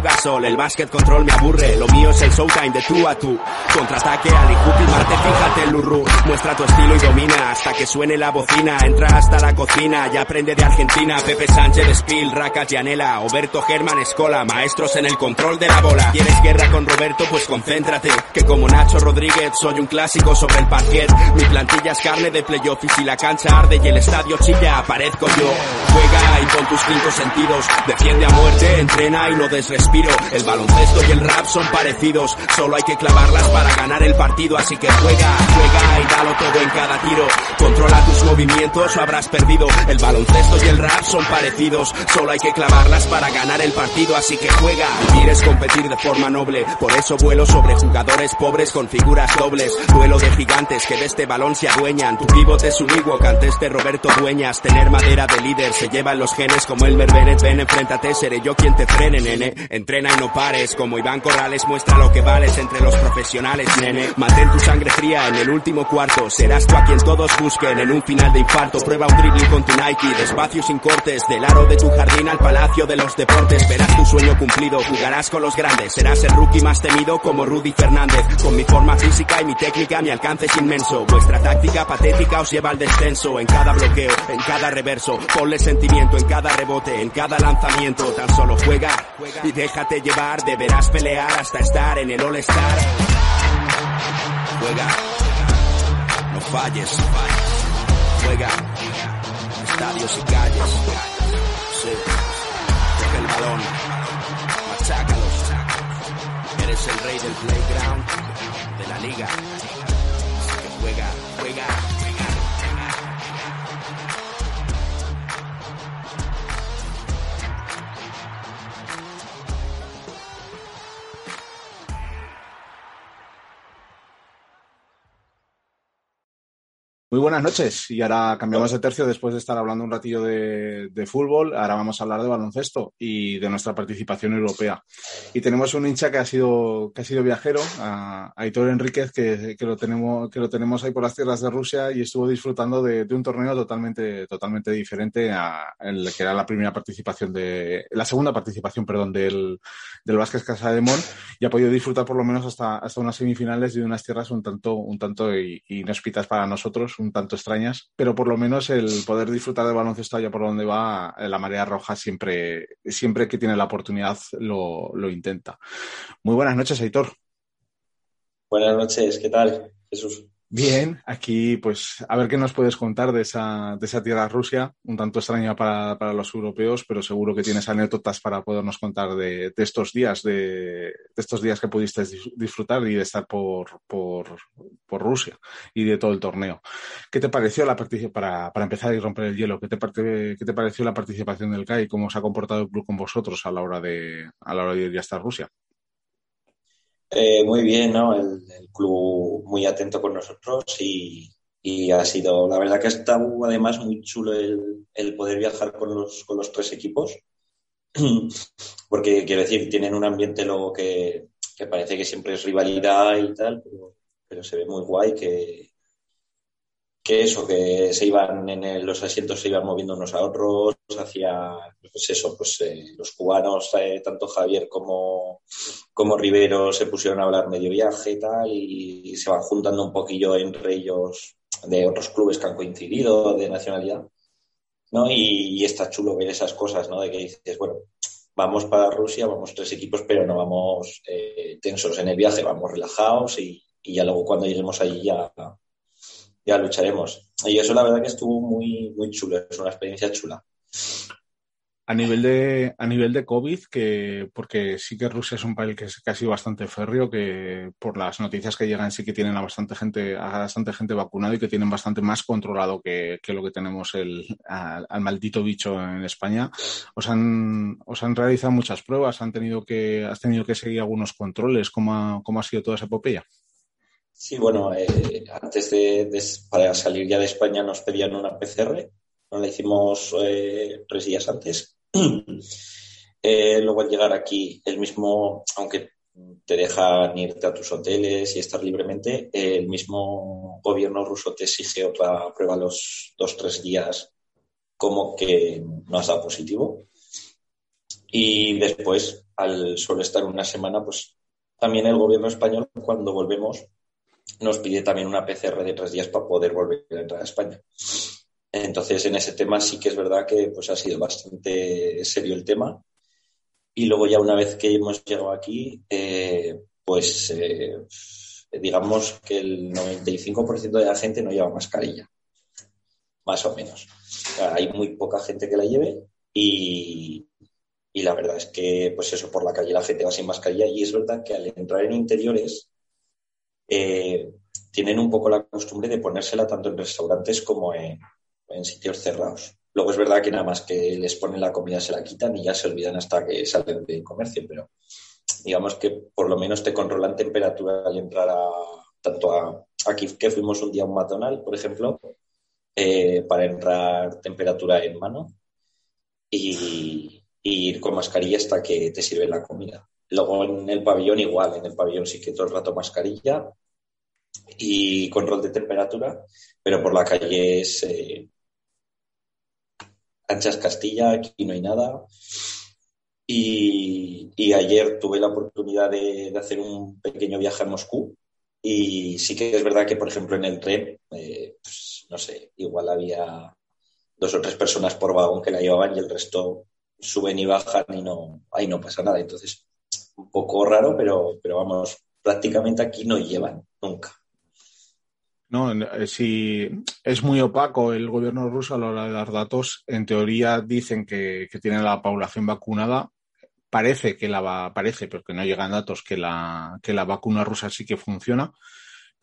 Gasol. El básquet control me aburre. Lo mío es el showtime de tú a tú. Contraataque al y Marte, fíjate Lurru. Muestra tu estilo y domina hasta que suene la bocina. Entra hasta la cocina y aprende de Argentina. Pepe Sánchez, Spill, Racas, Yanela, Oberto Germán, Escola. Maestros en el control de la bola. ¿Quieres guerra con Roberto? Pues concéntrate. Que como Nacho Rodríguez soy un clásico sobre el parquet. Mi plantilla es carne de playoff y si la cancha arde y el estadio chilla, aparezco yo. Juega y con tus cinco sentidos. Defiende a muerte, entrena y no El baloncesto y el rap son parecidos. Solo hay que clavarlas para ganar el partido. Así que juega, juega y dalo todo en cada tiro. Controla tus movimientos o habrás perdido. El baloncesto y el rap son parecidos. Solo hay que clavarlas para ganar el partido. Así que juega. Quieres competir de forma noble. Por eso vuelo sobre jugadores pobres con figuras dobles. Duelo de gigantes que de este balón se adueñan. Tu pivote es un igual ante este Roberto Dueñas. Tener madera de líder se llevan los genes como el Bennett. Ven, enfréntate, seré yo quien te frene, nene. Entrena y no pares. Como Iván Corrales muestra lo que vales entre los profesionales, nene. Mantén tu sangre fría en el último cuarto. Serás tú a quien todos busquen en un final de infarto. Prueba un dribbling con tu Nike. Despacio sin cortes. Del aro de tu jardín al palacio de los deportes. Verás tu sueño cumplido. Jugarás con los grandes. Serás el rookie más temido como Rudy Fernández. Con mi forma física y mi técnica mi alcance es inmenso. Vuestra táctica patética os lleva al descenso. En cada bloqueo, en cada reverso. Ponle sentimiento en cada rebote, en cada lanzamiento. Tan solo juega y déjate llevar. Deberás pelear hasta estar en el All-Star. Juega, no falles. Juega, estadios y calles. Sí. Coge el balón, machácalos. Eres el rey del playground de la liga. Juega, juega. Muy buenas noches y ahora cambiamos de tercio después de estar hablando un ratillo de, fútbol. Ahora vamos a hablar de baloncesto y de nuestra participación europea. Y tenemos un hincha que ha sido, que ha sido viajero, a, Aitor Enríquez, que, lo tenemos, que lo tenemos ahí por las tierras de Rusia y estuvo disfrutando de, un torneo totalmente, totalmente diferente a el que era la primera participación de, la segunda participación, perdón, del, del Vázquez Casa de Mon y ha podido disfrutar por lo menos hasta, hasta unas semifinales de unas tierras un tanto, un tanto inhóspitas para nosotros un tanto extrañas, pero por lo menos el poder disfrutar de baloncesto allá por donde va, la marea roja siempre, siempre que tiene la oportunidad lo, lo intenta. Muy buenas noches, Aitor. Buenas noches, ¿qué tal, Jesús? Bien, aquí pues a ver qué nos puedes contar de esa, de esa tierra Rusia, un tanto extraña para, para, los europeos, pero seguro que tienes anécdotas para podernos contar de, de estos días, de, de, estos días que pudiste disfrutar y de estar por, por, por, Rusia y de todo el torneo. ¿Qué te pareció la para, para empezar y romper el hielo? ¿Qué te, ¿Qué te pareció la participación del CAI? ¿Cómo se ha comportado el club con vosotros a la hora de, a la hora de ir hasta Rusia? Eh, muy bien, ¿no? El, club muy atento con nosotros y, ha sido, la verdad que ha estado además muy chulo el, poder viajar con los, con los tres equipos, *clears throat* porque quiero decir, tienen un ambiente luego que, parece que siempre es rivalidad y tal, pero, pero se ve muy guay que, que eso, que se iban en los asientos, se iban moviendo unos a otros, hacia, pues eso, pues eh, los cubanos, eh, tanto Javier como, como Rivero se pusieron a hablar medio viaje y tal, y, se van juntando un poquillo entre ellos de otros clubes que han coincidido, de nacionalidad, ¿no? Y, está chulo ver esas cosas, ¿no? De que dices, bueno, vamos para Rusia, vamos tres equipos, pero no vamos eh, tensos en el viaje, vamos relajados y, y ya luego cuando lleguemos allí ya ya lucharemos. Y eso la verdad que estuvo muy, muy chulo, es una experiencia chula. A nivel de, a nivel de COVID, que, porque sí que Rusia es un país que, ha sido bastante férreo, que por las noticias que llegan sí que tienen a bastante gente, a bastante gente vacunado y que tienen bastante más controlado que, que lo que tenemos el, al, al maldito bicho en España. Os han, os han realizado muchas pruebas, han tenido que, has tenido que seguir algunos controles. ¿Cómo ha, cómo ha sido toda esa epopeya? Sí, bueno, eh, antes de, para salir ya de España nos pedían una PCR, nos la hicimos eh, tres días antes. *clears throat* eh, luego al llegar aquí, el mismo, aunque te dejan irte a tus hoteles y estar libremente, el mismo gobierno ruso te exige otra prueba los dos, tres días como que no has dado positivo. Y después, al solo estar una semana, pues también el gobierno español, cuando volvemos, nos pide también una PCR de tres días para poder volver a entrar a España. Entonces, en ese tema sí que es verdad que pues, ha sido bastante serio el tema. Y luego ya una vez que hemos llegado aquí, eh, pues eh, digamos que el 95% de la gente no lleva mascarilla, más o menos. O sea, hay muy poca gente que la lleve y, y la verdad es que, pues eso, por la calle la gente va sin mascarilla y es verdad que al entrar en interiores eh, tienen un poco la costumbre de ponérsela tanto en restaurantes como en, sitios cerrados. Luego es verdad que nada más que les ponen la comida se la quitan y ya se olvidan hasta que salen de comercio, pero digamos que por lo menos te controlan temperatura al entrar a tanto a aquí que fuimos un día a un McDonald's, por ejemplo, eh, para entrar temperatura en mano y, y ir con mascarilla hasta que te sirven la comida. Luego en el pabellón igual, en el pabellón sí que todo el rato mascarilla y control de temperatura, pero por la calle es eh, anchas Castilla, aquí no hay nada. Y, y ayer tuve la oportunidad de, hacer un pequeño viaje a Moscú y sí que es verdad que, por ejemplo, en el tren, eh, pues, no sé, igual había dos o tres personas por vagón que la llevaban y el resto suben y bajan y no, ahí no pasa nada. Entonces, un poco raro, pero, pero vamos, prácticamente aquí no llevan nunca. No, si es muy opaco el gobierno ruso a la hora de dar datos, en teoría dicen que, que tienen la población vacunada. Parece que la va, parece, pero que no llegan datos que la, que la vacuna rusa sí que funciona.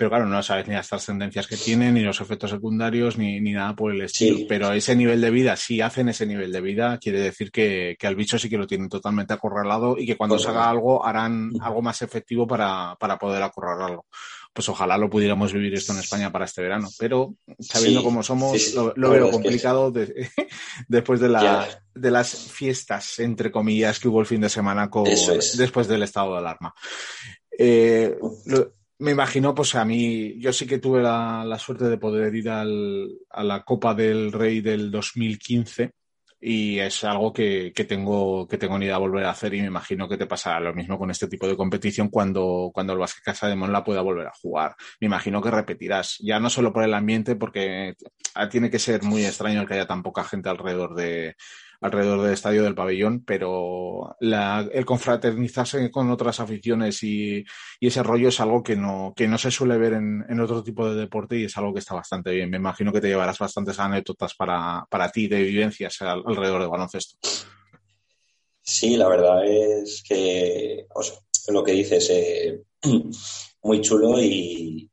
Pero claro, no sabes ni las trascendencias que tienen, ni los efectos secundarios, ni, ni nada por el estilo. Sí. Pero ese nivel de vida, si hacen ese nivel de vida, quiere decir que, que al bicho sí que lo tienen totalmente acorralado y que cuando se haga algo harán algo más efectivo para, para poder acorralarlo pues ojalá lo pudiéramos vivir esto en España para este verano. Pero sabiendo sí, cómo somos, sí, lo, lo veo complicado de, *laughs* después de, la, de, las fiestas, entre comillas, que hubo el fin de semana con, es. después del estado de alarma. Eh, lo, me imagino, pues a mí, yo sí que tuve la, la suerte de poder ir al, a la Copa del Rey del 2015 y es algo que, que, tengo que tengo ni idea de volver a hacer y me imagino que te pasará lo mismo con este tipo de competición cuando, cuando el Basket Casa de Mon la pueda volver a jugar. Me imagino que repetirás, ya no solo por el ambiente, porque tiene que ser muy extraño que haya tan poca gente alrededor de alrededor del estadio del pabellón, pero la, el confraternizarse con otras aficiones y, ese rollo es algo que no, que no se suele ver en, en, otro tipo de deporte y es algo que está bastante bien. Me imagino que te llevarás bastantes anécdotas para, para ti de vivencias al, alrededor del baloncesto. Sí, la verdad es que lo que dices, eh, *clears throat* muy chulo y,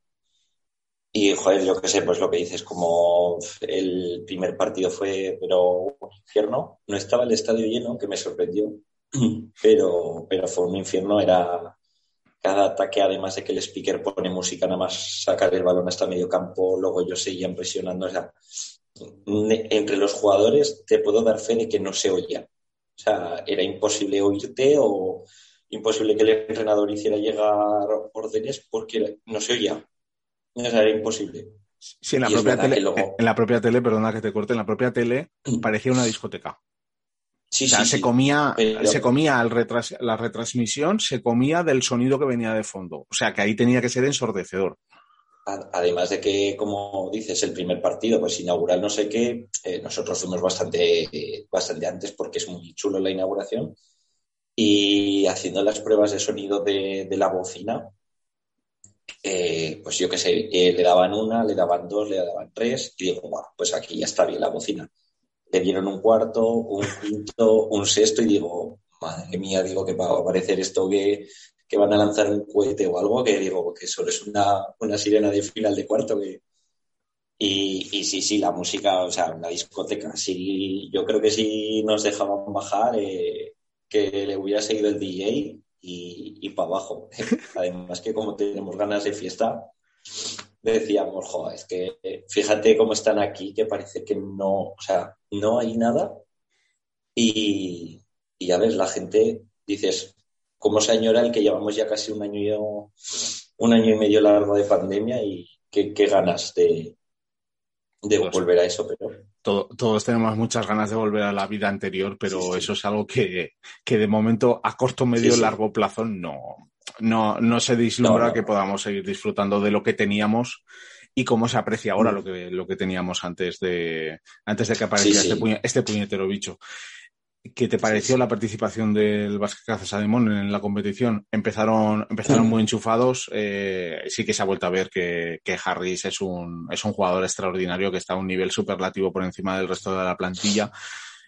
y, joder, yo qué sé, pues lo que dices, como el primer partido fue, pero un infierno, no estaba el estadio lleno, que me sorprendió, *clears throat* pero, pero fue un infierno, era cada ataque, además de que el speaker pone música, nada más sacar el balón hasta medio campo, luego ellos seguían presionando, o sea, entre los jugadores te puedo dar fe de que no se oía. O sea, era imposible oírte o imposible que el entrenador hiciera llegar órdenes porque no se oía era imposible. Sí, en la, propia tele, luego... en la propia tele, perdona que te corte, en la propia tele parecía una discoteca. Sí, o sea, sí, se sí. comía, Pero... se comía el retras, la retransmisión, se comía del sonido que venía de fondo. O sea, que ahí tenía que ser ensordecedor. Además de que, como dices, el primer partido, pues inaugural no sé qué, eh, nosotros fuimos bastante, bastante antes porque es muy chulo la inauguración. Y haciendo las pruebas de sonido de, de la bocina, eh, pues yo qué sé, eh, le daban una, le daban dos, le daban tres, y digo, bueno, pues aquí ya está bien la bocina. le dieron un cuarto, un quinto, un sexto y digo, madre mía, digo que va a aparecer esto que, que van a lanzar un cohete o algo, que digo que solo es una, una sirena de final de cuarto que, y, y, sí, sí, la música, o sea, una discoteca. Sí, yo creo que si nos dejaban bajar, eh, que le hubiera seguido el DJ y, y para abajo. *laughs* Además que como tenemos ganas de fiesta, decíamos, joder, es que fíjate cómo están aquí, que parece que no, o sea, no hay nada. Y, y ya ves, la gente, dices, ¿cómo se añora el que llevamos ya casi un año, y, un año y medio largo de pandemia y qué, qué ganas de, de volver a eso, pero... todos tenemos muchas ganas de volver a la vida anterior, pero sí, sí. eso es algo que, que, de momento a corto, medio, sí, largo plazo no, no, no se vislumbra no, no. que podamos seguir disfrutando de lo que teníamos y cómo se aprecia ahora mm. lo que, lo que teníamos antes de, antes de que apareciera este, puñe, este puñetero bicho. ¿Qué te pareció sí, la participación del Basket Cazasademón en la competición? Empezaron, empezaron muy enchufados. Eh, sí que se ha vuelto a ver que, que, Harris es un, es un jugador extraordinario que está a un nivel superlativo por encima del resto de la plantilla.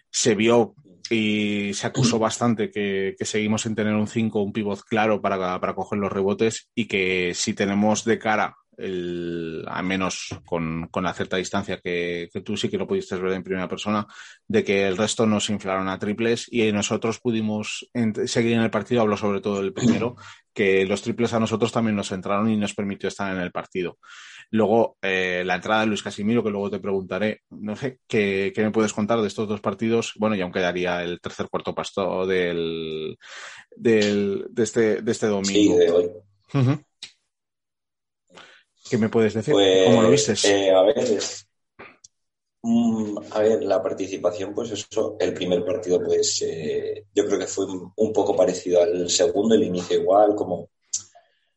Se vio y se acusó *clears throat* bastante que, que seguimos en tener un 5, un pivot claro para, para coger los rebotes y que si tenemos de cara el, al menos con, con la cierta distancia que, que, tú sí que lo pudiste ver en primera persona, de que el resto nos inflaron a triples y nosotros pudimos seguir en el partido, hablo sobre todo del primero, *clears throat* que los triples a nosotros también nos entraron y nos permitió estar en el partido. Luego, eh, la entrada de Luis Casimiro, que luego te preguntaré, no sé, ¿qué, ¿qué, me puedes contar de estos dos partidos? Bueno, y aún quedaría el tercer cuarto pasto del, del, de, este, de este domingo. Sí, de hoy. Uh -huh. ¿Qué me puedes decir? Pues, ¿Cómo lo viste? Eh, a ver, es, mm, a ver, la participación, pues eso, el primer partido, pues eh, yo creo que fue un poco parecido al segundo, el inicio igual, como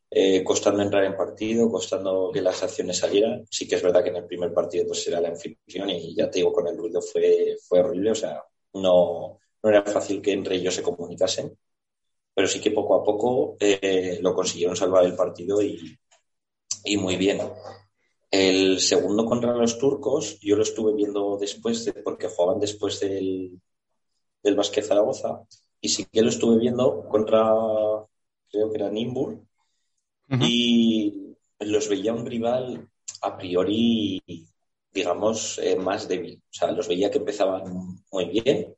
eh, costando entrar en partido, costando que las acciones salieran. Sí que es verdad que en el primer partido pues era la anfitrión y ya te digo, con el ruido fue, fue horrible, o sea, no, no era fácil que entre ellos se comunicasen, pero sí que poco a poco eh, lo consiguieron salvar el partido y, y muy bien. El segundo contra los turcos, yo lo estuve viendo después, de, porque jugaban después del, del Basque Zaragoza, y sí que lo estuve viendo contra, creo que era Nimbur, uh -huh. y los veía un rival a priori, digamos, eh, más débil. O sea, los veía que empezaban muy bien,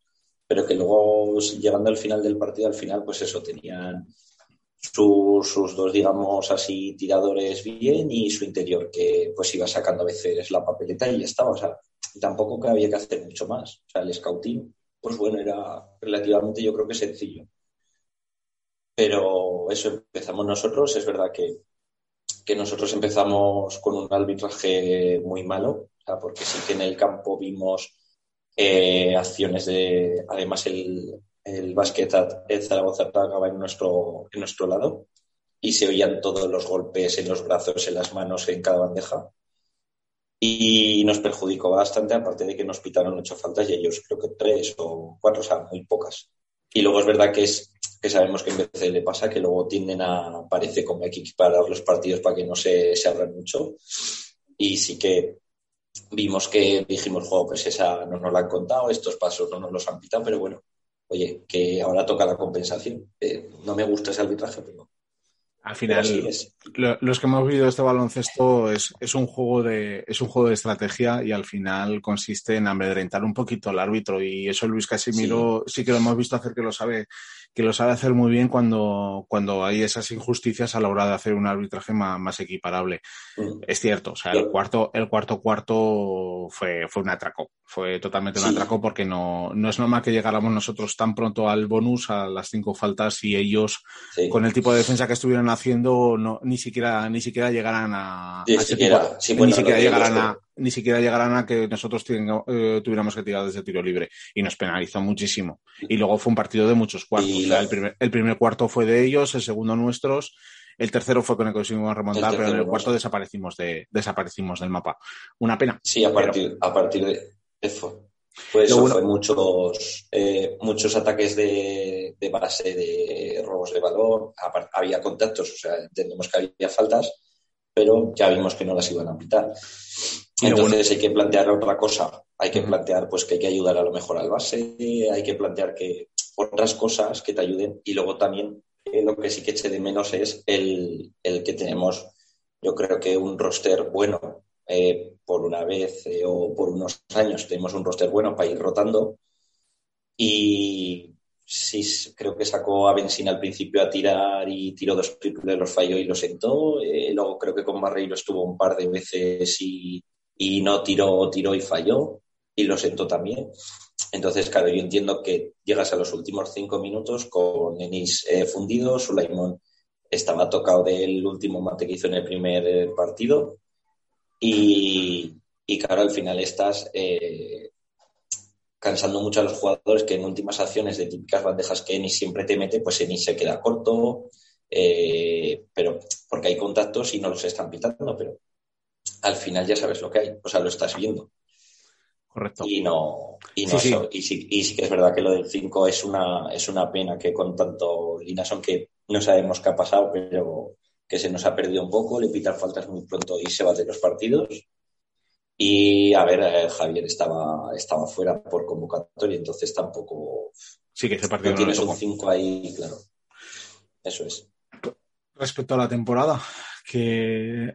pero que luego, llegando al final del partido, al final, pues eso, tenían sus, sus, dos, digamos así, tiradores bien y su interior, que pues iba sacando a veces la papeleta y ya estaba. O sea, tampoco que había que hacer mucho más. O sea, el scouting, pues bueno, era relativamente yo creo que sencillo. Pero eso, empezamos nosotros. Es verdad que, que nosotros empezamos con un arbitraje muy malo, porque sí que en el campo vimos eh, acciones de, además el, el básquet el Zaragoza acaba en nuestro, en nuestro lado y se oían todos los golpes en los brazos, en las manos, en cada bandeja. Y nos perjudicó bastante, aparte de que nos pitaron ocho faltas y ellos creo que tres o cuatro, o sea, muy pocas. Y luego es verdad que es que sabemos que en de le pasa que luego tienden a, parece como hay que equiparar los partidos para que no se, se abran mucho. Y sí que vimos que dijimos, juego, pues esa no nos la han contado, estos pasos no nos los han pitado, pero bueno, oye, que ahora toca la compensación. Eh, no me gusta ese arbitraje, pero. Al final, lo, los que hemos vivido este baloncesto es, es, un juego de, es un juego de estrategia y al final consiste en amedrentar un poquito al árbitro. Y eso Luis Casimiro sí, sí que lo hemos visto hacer que lo sabe, que lo sabe hacer muy bien cuando, cuando hay esas injusticias a la hora de hacer un arbitraje más, más equiparable. Es cierto, o sea, el cuarto, el cuarto cuarto fue, fue un atraco, fue totalmente un atraco porque no, no es normal que llegáramos nosotros tan pronto al bonus, a las cinco faltas, y ellos, sí. con el tipo de defensa que estuvieron haciendo, no, ni siquiera, ni siquiera llegaran a, a siquiera, tipo, bueno, ni siquiera llegaran a, ni siquiera llegarán a que nosotros tenga, eh, tuviéramos que tirar desde tiro libre y nos penalizó muchísimo. Y luego fue un partido de muchos cuartos. O sea, el, primer, el, primer, cuarto fue de ellos, el segundo nuestros, el tercero fue con el que conseguimos remontar, pero en el cuarto desaparecimos, de, desaparecimos del mapa. Una pena. Sí, a partir, pero... a partir de eso. Pues eso, bueno, fue muchos, eh, muchos ataques de, de, base de robos de balón, había contactos, o sea, entendemos que había faltas, pero ya vimos que no las iban a pitar. Entonces hay que plantear otra cosa. Hay que plantear pues que hay que ayudar a lo mejor al base, hay que plantear que otras cosas que te ayuden y luego también eh, lo que sí que eche de menos es el, que tenemos, yo creo que un roster bueno eh, por una vez eh, o por unos años tenemos un roster bueno para ir rotando y sí creo que sacó a Benzina al principio a tirar y tiró dos triples, los falló y los sentó. luego creo que con Barreiro estuvo un par de veces y, y no tiró, tiró y falló y lo sentó también. Entonces, claro, yo entiendo que llegas a los últimos cinco minutos con Enis eh, fundido, Sulaimon estaba tocado del último mate que hizo en el primer eh, partido y, claro, al final estás eh, cansando mucho a los jugadores que en últimas acciones de típicas bandejas que Enis siempre te mete, pues Enis se queda corto, pero porque hay contactos y no los están pitando, pero al final ya sabes lo que hay, o sea, lo estás viendo. Correcto. Y no, y no sí, Y, sí, y sí que es verdad que lo del 5 es una, es una pena que con tanto Linason que no sabemos qué ha pasado, pero que se nos ha perdido un poco, le pitan faltas muy pronto y se va de los partidos. Y a ver, eh, Javier estaba, estaba fuera por convocatoria, entonces tampoco. Sí, que ese partido no tienes un 5 ahí, claro. Eso es. Respecto a la temporada, que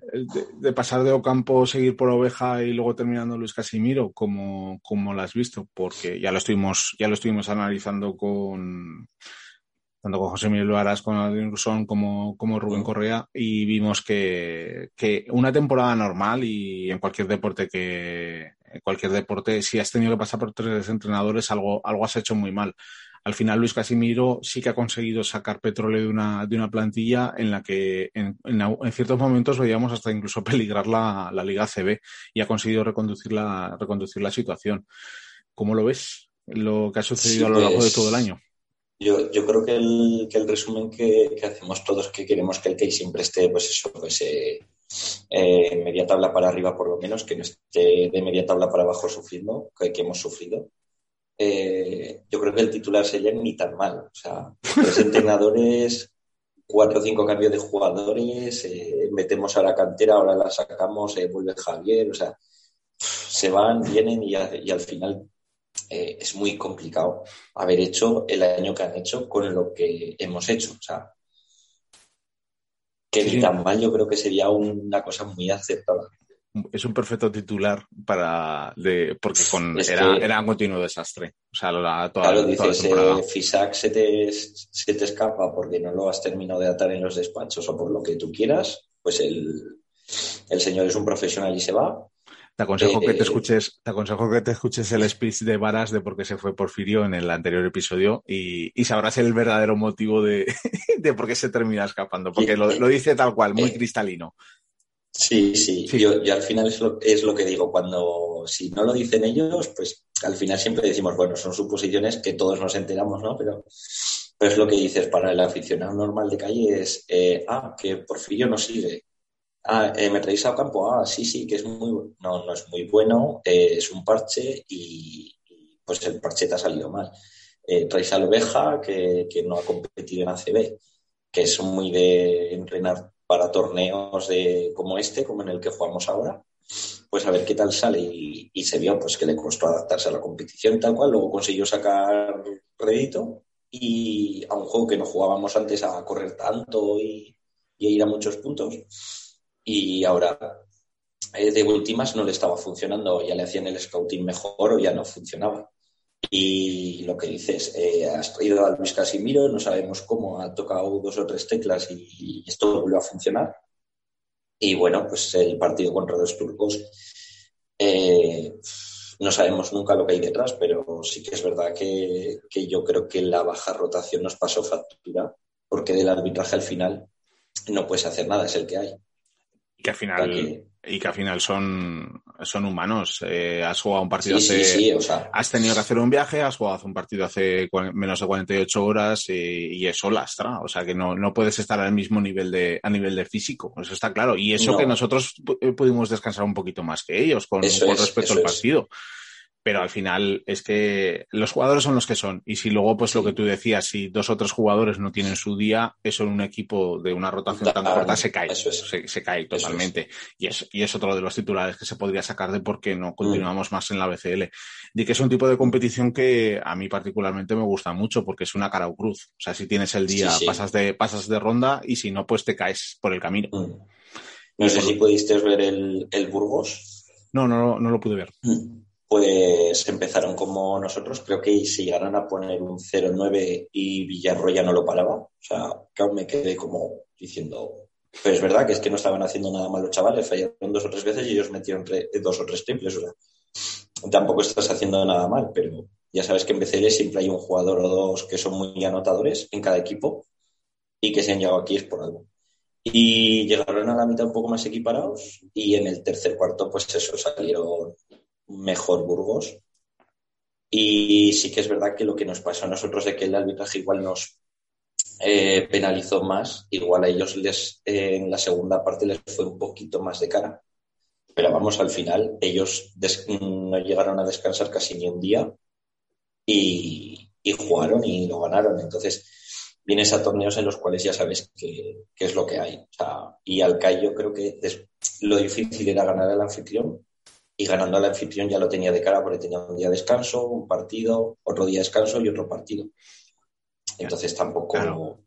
de, pasar de Ocampo, seguir por Oveja y luego terminando Luis Casimiro, como, como lo has visto, porque ya lo estuvimos, ya lo estuvimos analizando con tanto con José Miguel Varas, con Adrián como, como Rubén Correa, y vimos que, que una temporada normal y en cualquier deporte que en cualquier deporte, si has tenido que pasar por tres entrenadores, algo, algo has hecho muy mal al final Luis Casimiro sí que ha conseguido sacar petróleo de una, de una plantilla en la que en, ciertos momentos veíamos hasta incluso *laughs* peligrar la, Liga CB y ha conseguido reconducir la, reconducir la situación. ¿Cómo lo ves? Lo que ha sucedido a lo largo de todo el año. Yo, yo creo que el, que el resumen que, que, hacemos todos que queremos que el Key siempre esté, pues eso, pues eh, eh, media tabla para arriba por lo menos, que no esté de media tabla para abajo sufriendo, que, que hemos sufrido. Eh, yo creo que el titular sería ni tan mal. O sea, tres entrenadores, cuatro o cinco cambios de jugadores, eh, metemos a la cantera, ahora la sacamos, eh, vuelve Javier, o sea, se van, vienen y, al final es muy complicado haber hecho el año que han hecho con lo que hemos hecho. O sea, que ni tan mal yo creo que sería una cosa muy aceptada es un perfecto titular para de, porque con, era, un continuo desastre. O sea, toda, claro, dices, eh, Fisac se te, se te escapa porque no lo has terminado de atar en los despachos o por lo que tú quieras, pues el, el señor es un profesional y se va. Te aconsejo que te eh, escuches, te aconsejo que te escuches el speech de Varas de por qué se fue Porfirio en el anterior episodio y, y sabrás el verdadero motivo de, *laughs* de, por qué se termina escapando, porque lo, lo dice tal cual, muy eh, cristalino. Sí, sí, Yo, al final es lo, es lo que digo, cuando si no lo dicen ellos, pues al final siempre decimos, bueno, son suposiciones que todos nos enteramos, ¿no? Pero, pero es lo que dices, para el aficionado normal de calle es, eh, ah, que Porfirio no sigue. Ah, eh, ¿me traéis a campo? Ah, sí, sí, que es muy bueno. No, no es muy bueno, eh, es un parche y, pues el parche te ha salido mal. traéis a la oveja que, que no ha competido en ACB, que es muy de entrenar para torneos de, como este, como en el que jugamos ahora, pues a ver qué tal sale. Y, se vio pues que le costó adaptarse a la competición tal cual, luego consiguió sacar rédito y a un juego que no jugábamos antes a correr tanto y, y a ir a muchos puntos. Y ahora eh, de últimas no le estaba funcionando, ya le hacían el scouting mejor o ya no funcionaba. Y lo que dices, eh, has traído a Luis Casimiro, no sabemos cómo, ha tocado dos o tres teclas y, esto volvió a funcionar. Y bueno, pues el partido contra los turcos, eh, no sabemos nunca lo que hay detrás, pero sí que es verdad que, que yo creo que la baja rotación nos pasó factura, porque del arbitraje al final no puedes hacer nada, es el que hay. Y que al final, y que al final son, son humanos. Eh, has jugado un partido hace. Sí, o sea... Has tenido que hacer un viaje, has jugado un partido hace menos de 48 horas y, eso lastra. O sea que no, no puedes estar al mismo nivel de, a nivel de físico. Eso está claro. Y eso que nosotros eh, pudimos descansar un poquito más que ellos con, respecto al partido. Pero al final es que los jugadores son los que son. Y si luego, pues lo que tú decías, si dos o tres jugadores no tienen su día, eso en un equipo de una rotación tan corta se cae. Se, cae totalmente. Y, es, y es otro de los titulares que se podría sacar de por qué no continuamos más en la BCL. De que es un tipo de competición que a mí particularmente me gusta mucho porque es una cara o cruz. O sea, si tienes el día, pasas de, pasas de ronda y si no, pues te caes por el camino. Mm. No sé si pudiste ver el, el Burgos. No, no, no lo pude ver. Mm pues empezaron como nosotros. Creo que si llegaron a poner un 0-9 y Villarroya no lo paraba. O sea, aún me quedé como diciendo. Pero es verdad que es que no estaban haciendo nada mal los chavales. Fallaron dos o tres veces y ellos metieron dos o tres triples. O sea, tampoco estás haciendo nada mal, pero ya sabes que en BCL siempre hay un jugador o dos que son muy anotadores en cada equipo y que se han llegado aquí es por algo. Y llegaron a la mitad un poco más equiparados y en el tercer cuarto, pues eso, salieron mejor Burgos. Y sí que es verdad que lo que nos pasó a nosotros de que el arbitraje igual nos eh, penalizó más, igual a ellos les en la segunda parte les fue un poquito más de cara. Pero vamos, al final ellos no llegaron a descansar casi ni un día y, jugaron y lo ganaron. Entonces, vienes a torneos en los cuales ya sabes qué, es lo que hay. y al CAI yo creo que lo difícil era ganar al anfitrión y ganando al anfitrión ya lo tenía de cara porque tenía un día de descanso, un partido, otro día de descanso y otro partido. Entonces tampoco...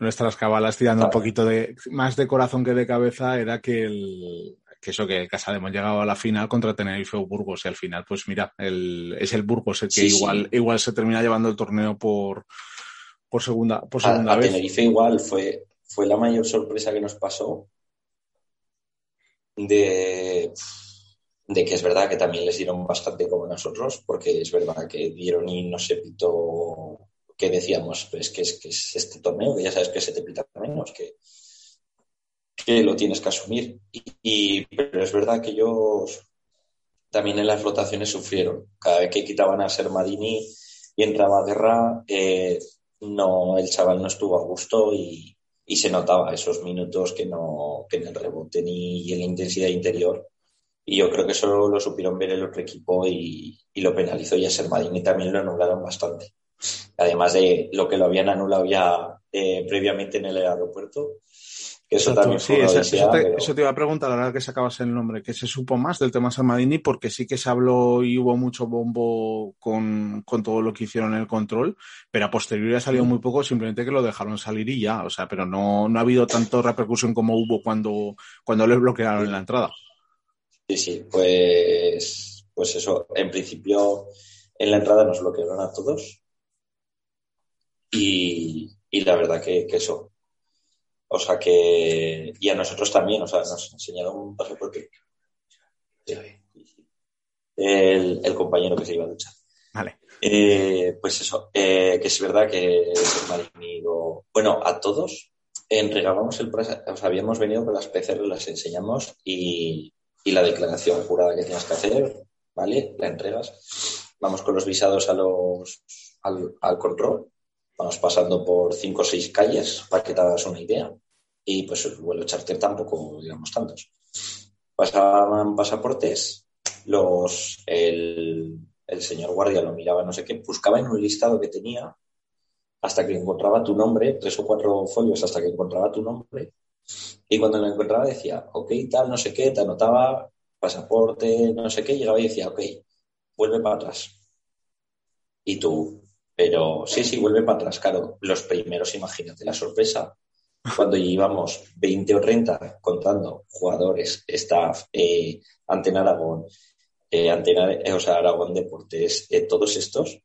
Nuestras cabalas tirando un poquito de más de corazón que de cabeza era que el, que eso que Casa hemos llegado a la final contra Tenerife o Burgos y al final pues mira el, es el Burgos el que igual igual se termina llevando el torneo por por segunda por segunda vez. Tenerife igual fue fue la mayor sorpresa que nos pasó de de que es verdad que también les dieron bastante como nosotros, porque es verdad que dieron y no se pitó que decíamos, pues que es que es este torneo, que ya sabes que se te pita menos, que, que lo tienes que asumir. Y, pero es verdad que ellos también en las rotaciones sufrieron. Cada vez que quitaban a Sermadini y entraba a guerra, eh, no, el chaval no estuvo a gusto y, y, se notaba esos minutos que no, que en el rebote ni en la intensidad interior y yo creo que eso lo supieron ver el otro equipo y, lo penalizó y a Sermadini también lo anularon bastante. Además de lo que lo habían anulado ya eh, previamente en el aeropuerto. Que eso también fue eso, te, eso, te, iba a preguntar, ahora que sacabas el nombre, que se supo más del tema Sermadini, porque sí que se habló y hubo mucho bombo con, todo lo que hicieron en el control, pero a posteriori ha salido mm. muy poco, simplemente que lo dejaron salir y ya, o sea, pero no, no ha habido tanto repercusión como hubo cuando, cuando les bloquearon en la entrada. Sí, sí, pues, pues eso, en principio en la entrada nos bloquearon a todos y, la verdad que, eso. O sea que, y a nosotros también, o sea, nos enseñaron un pasaporte. El, el compañero que se iba a duchar. Vale. Eh, pues eso, eh, que es verdad que bueno, a todos entregábamos el, o sea, habíamos venido con las PCR, las enseñamos y, y la declaración jurada que tienes que hacer, ¿vale? La entregas. Vamos con los visados a los, al, control. Vamos pasando por cinco o seis calles para que te hagas una idea. Y pues el vuelo charter tampoco, digamos, tantos. Pasaban pasaportes, los, el, el señor guardia lo miraba, no sé qué, buscaba en un listado que tenía hasta que encontraba tu nombre, tres o cuatro folios hasta que encontraba tu nombre, y cuando lo encontraba decía, ok, tal, no sé qué, te anotaba pasaporte, no sé qué, llegaba y decía, ok, vuelve para atrás. Y tú, pero sí, sí, vuelve para atrás. Claro, los primeros, imagínate la sorpresa. Cuando íbamos 20 o 30 contando jugadores, staff, eh, Antena Aragón, eh, Antena, eh, o sea, Aragón Deportes, eh, todos estos,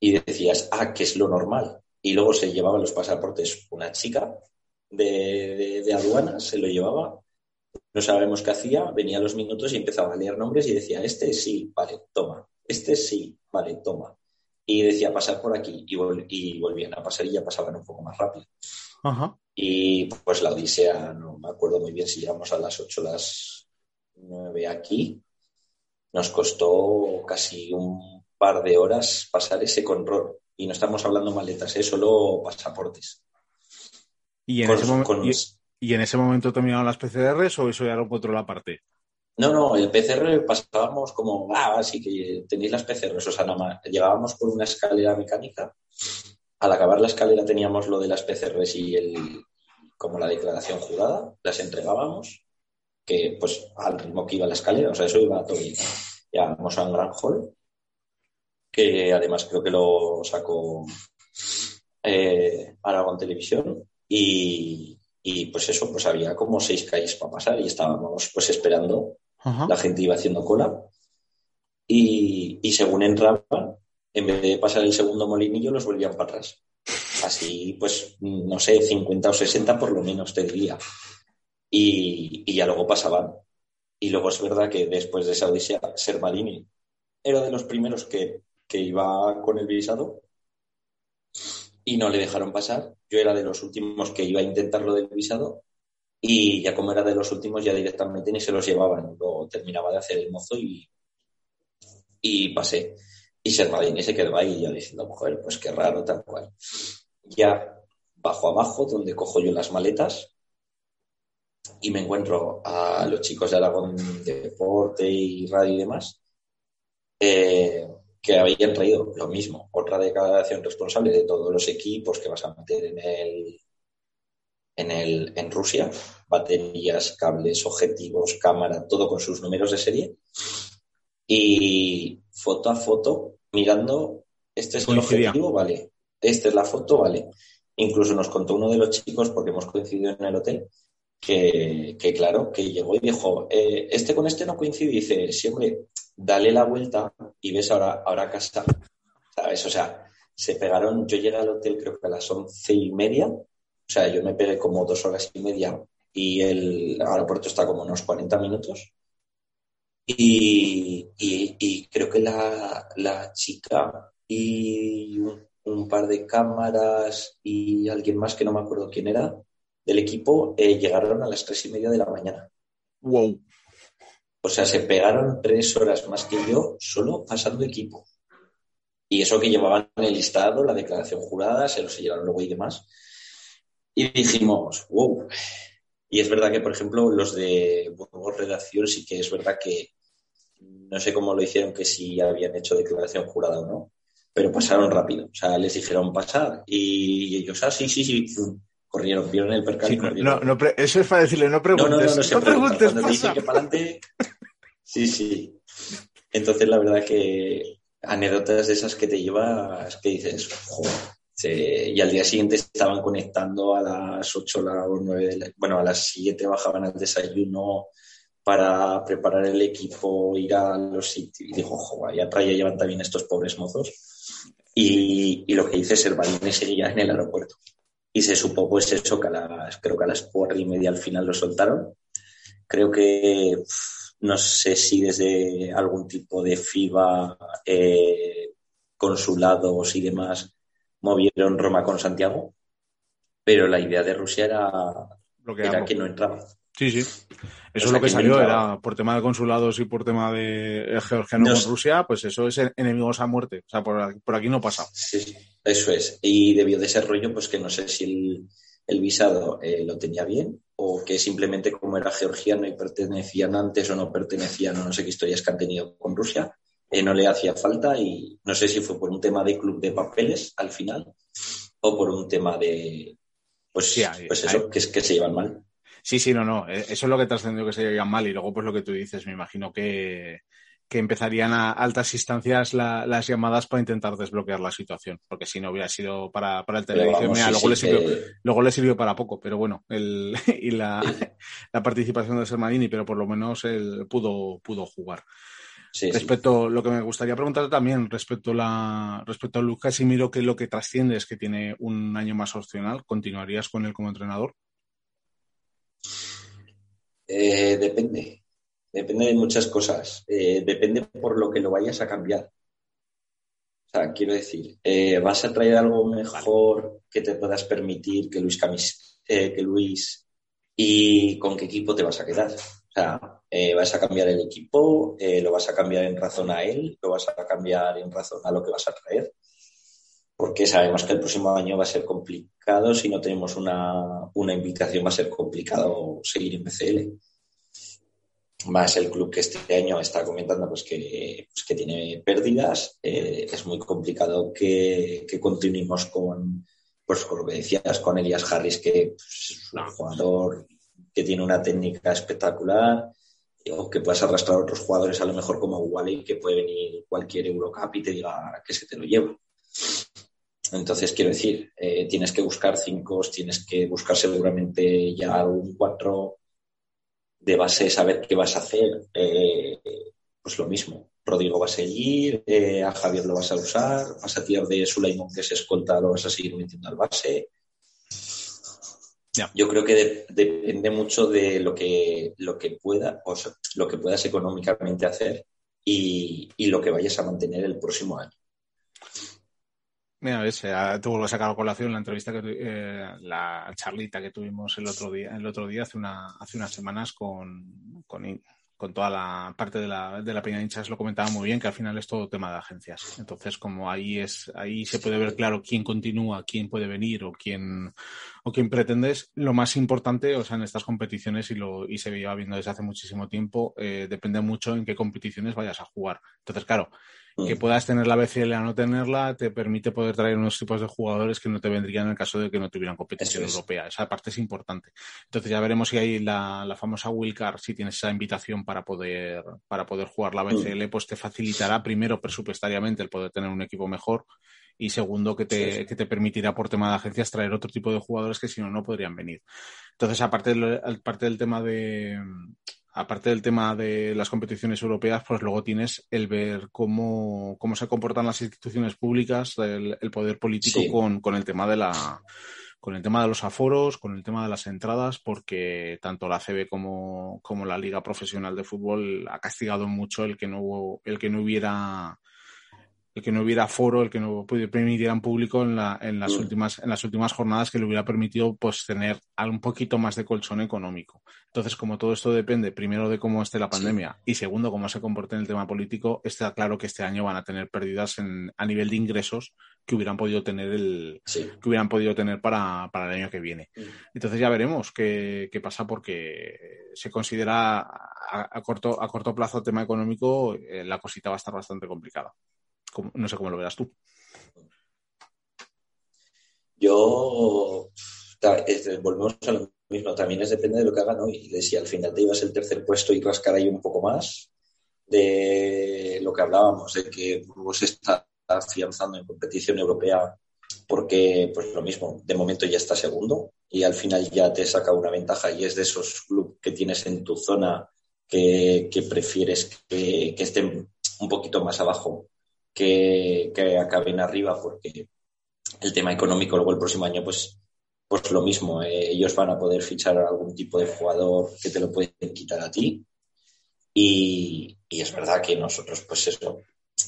y decías, ah, que es lo normal. Y luego se llevaban los pasaportes una chica de, aduana, se lo llevaba, no sabemos qué hacía, venía a los minutos y empezaba a leer nombres y decía, este sí, vale, toma, este sí, vale, toma. Y decía, pasar por aquí y, volvían a pasar y ya pasaban un poco más rápido. Y pues la Odisea, no me acuerdo muy bien si llegamos a las 8 las 9 aquí, nos costó casi un par de horas pasar ese control. Y no estamos hablando maletas, ¿eh? solo pasaportes. ¿Y en, ese, y, en ese momento terminaron las PCRs o eso ya lo la parte? No, no, el PCR pasábamos como, ah, sí que tenéis las PCRs, o sea, nada más, llegábamos por una escalera mecánica, al acabar la escalera teníamos lo de las PCRs y el, como la declaración jurada, las entregábamos, que pues al ritmo que iba la escalera, o sea, eso iba todo bien. Llegamos a un gran hall, que además creo que lo sacó eh, Aragón Televisión, y, y pues eso, pues había como seis calles para pasar y estábamos pues esperando la gente iba haciendo cola y, según entraban, en vez de pasar el segundo molinillo, los volvían para atrás. Así, pues, no sé, 50 o 60 por lo menos te diría. Y, ya luego pasaban. Y luego es verdad que después de esa odisea, Sermalini era de los primeros que, que iba con el visado y no le dejaron pasar. Yo era de los últimos que iba a intentar lo del visado y ya como era de los últimos, ya directamente ni se los llevaban. Luego terminaba de hacer el mozo y, y pasé. Y Sermadini se quedó ahí ya diciendo, joder, pues qué raro, tal cual. Ya bajo abajo, donde cojo yo las maletas, y me encuentro a los chicos de Aragón de Deporte y Radio y demás, eh, que habían traído lo mismo, otra declaración responsable de todos los equipos que vas a meter en el, en, el, en Rusia, baterías, cables, objetivos, cámara, todo con sus números de serie. Y foto a foto, mirando, este es el objetivo, vale, esta es la foto, vale. Incluso nos contó uno de los chicos, porque hemos coincidido en el hotel, que, claro, que llegó y dijo, eh, este con este no coincide, y dice, siempre dale la vuelta y ves ahora, ahora casa. ¿Sabes? O sea, se pegaron, yo llegué al hotel creo que a las once y media, o sea, yo me pegué como dos horas y media y el aeropuerto está como unos 40 minutos. Y, creo que la, chica y un, par de cámaras y alguien más que no me acuerdo quién era del equipo eh, llegaron a las tres y media de la mañana. Wow. O sea, se pegaron tres horas más que yo solo pasando equipo. Y eso que llevaban el listado, la declaración jurada, se lo sellaron luego y demás. Y dijimos, wow. Y es verdad que, por ejemplo, los de Burgos Redacción sí que es verdad que no sé cómo lo hicieron, que si habían hecho declaración jurada o no, pero pasaron rápido. O sea, les dijeron pasar y ellos, ah, sí, sí, sí, corrieron, vieron el percal No, no, eso es para decirle, no preguntes. No, no, no, no, preguntes, Cuando que para adelante, sí, sí. Entonces, la verdad que anécdotas de esas que te llevas, que dices, joder, y al día siguiente estaban conectando a las 8 o 9, bueno, a las 7 bajaban al desayuno para preparar el equipo, ir a los sitios. Y dijo, joder, ya traía llevan también estos pobres mozos. Y, y lo que hice es el balín seguía en el aeropuerto. Y se supo, pues eso, que a las, creo que a las cuatro y media al final lo soltaron. Creo que, no sé si desde algún tipo de FIBA, eh, consulados y demás, movieron Roma con Santiago, pero la idea de Rusia era, era que no entraba. Sí, sí. Eso es lo que, salió, era por tema de consulados y por tema de georgiano con Rusia, pues eso es enemigos a muerte. O sea, por, aquí no pasa. Sí, eso es. Y debió de ser rollo, pues que no sé si el, visado eh, lo tenía bien o que simplemente como era georgiano y pertenecían antes o no pertenecían, o no sé qué historias que han tenido con Rusia, eh, no le hacía falta y no sé si fue por un tema de club de papeles al final o por un tema de, pues, pues eso, que, es, que se llevan mal. Sí, sí, no, no, eh, eso es lo que trascendió que se llevan mal y luego pues lo que tú dices, me imagino que, empezarían a altas instancias las llamadas para intentar desbloquear la situación, porque si no hubiera sido para, el televisión, luego, le sirvió, luego le sirvió para poco, pero bueno, el, *laughs* y la, *laughs* la participación de Sermanini, pero por lo menos él pudo, pudo jugar. Respecto, lo que me gustaría preguntar también respecto a, la, respecto a Lucas y miro que lo que trasciende es que tiene un año más opcional, ¿continuarías con él como entrenador? Eh, depende, depende de muchas cosas, eh, depende por lo que lo vayas a cambiar. O sea, quiero decir, eh, vas a traer algo mejor que te puedas permitir que Luis Camis, que Luis y con qué equipo te vas a quedar. O sea, eh, vas a cambiar el equipo, eh, lo vas a cambiar en razón a él, lo vas a cambiar en razón a lo que vas a traer, porque sabemos que el próximo año va a ser complicado, si no tenemos una, una invitación va a ser complicado seguir en BCL. Más el club que este año está comentando pues que, pues que tiene pérdidas, eh, es muy complicado que, que continuemos con, pues que decías, con Elias Harris, que pues, es un jugador que tiene una técnica espectacular, o que puedas arrastrar a otros jugadores, a lo mejor como Wally, que puede venir cualquier Eurocup y te diga que se te lo lleva. Entonces, quiero decir, eh, tienes que buscar cinco, tienes que buscar seguramente ya un cuatro de base, saber qué vas a hacer. Eh, pues lo mismo. Rodrigo va a seguir, eh, a Javier lo vas a usar, vas a tirar de Sulaimon que es escolta, lo vas a seguir metiendo al base. Yo creo que depende mucho de lo que, lo que pueda, o lo que puedas económicamente hacer y, lo que vayas a mantener el próximo año. Mira, ves, eh, tuvo que sacar a colación la entrevista que eh, la charlita que tuvimos el otro día, el otro día hace una, hace unas semanas con, con, con toda la parte de la, de la peña hinchas lo comentaba muy bien, que al final es todo tema de agencias. Entonces, como ahí es, ahí se puede ver claro quién continúa, quién puede venir o quién, o quién pretendes, lo más importante, o sea, en estas competiciones, y lo, y se veía viendo desde hace muchísimo tiempo, eh, depende mucho en qué competiciones vayas a jugar. Entonces, claro, que puedas tener la BCL a no tenerla te permite poder traer unos tipos de jugadores que no te vendrían en el caso de que no tuvieran competición europea. Esa parte es importante. Entonces ya veremos si hay la, la famosa Wildcard, si tienes esa invitación para poder, para poder jugar la BCL, mm. pues te facilitará primero presupuestariamente el poder tener un equipo mejor y segundo que te, que te permitirá por tema de agencias traer otro tipo de jugadores que si no no podrían venir. Entonces, aparte aparte del tema de, aparte del tema de las competiciones europeas, pues luego tienes el ver cómo, cómo se comportan las instituciones públicas, el, poder político con, con, el tema de la con el tema de los aforos, con el tema de las entradas, porque tanto la CB como, como la Liga Profesional de Fútbol ha castigado mucho el que no el que no hubiera el que no hubiera foro, el que no permitieran público en, la, en, las mm. últimas, en las últimas jornadas que le hubiera permitido pues tener un poquito más de colchón económico. Entonces, como todo esto depende primero de cómo esté la pandemia y segundo cómo se comporte en el tema político, está claro que este año van a tener pérdidas en, a nivel de ingresos que hubieran podido tener el que hubieran podido tener para, para, el año que viene. Mm. Entonces ya veremos qué, qué pasa porque se considera a, a, corto, a corto plazo el tema económico, eh, la cosita va a estar bastante complicada. No sé cómo lo verás tú. Yo, volvemos a lo mismo, también es depende de lo que hagan hoy, de si al final te ibas el tercer puesto y rascar ahí un poco más, de lo que hablábamos, de que Burgos está afianzando en competición europea porque, pues lo mismo, de momento ya está segundo y al final ya te saca una ventaja y es de esos clubes que tienes en tu zona que, prefieres que, que estén un poquito más abajo que, acaben arriba porque el tema económico luego el próximo año pues pues lo mismo, eh, ellos van a poder fichar algún tipo de jugador que te lo pueden quitar a ti. Y, es verdad que nosotros, pues eso,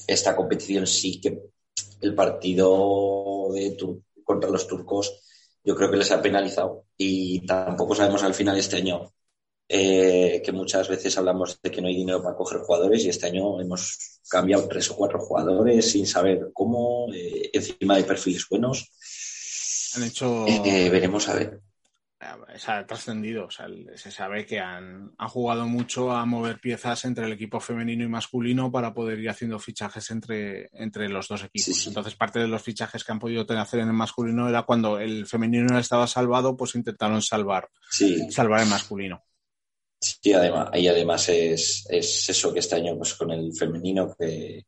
esta competición sí que el partido de contra los turcos yo creo que les ha penalizado y tampoco sabemos al final este año eh, que muchas veces hablamos de que no hay dinero para coger jugadores y este año hemos cambiado tres o cuatro jugadores sin saber cómo, eh, encima de perfiles buenos. Han hecho. Eh, veremos a ver. Se ha trascendido, o sea, se sabe que han, jugado mucho a mover piezas entre el equipo femenino y masculino para poder ir haciendo fichajes entre, entre los dos equipos. Entonces, parte de los fichajes que han podido hacer en el masculino era cuando el femenino estaba salvado, pues intentaron salvar, salvar el masculino. Sí, además, y además es, eso que este año pues, con el femenino que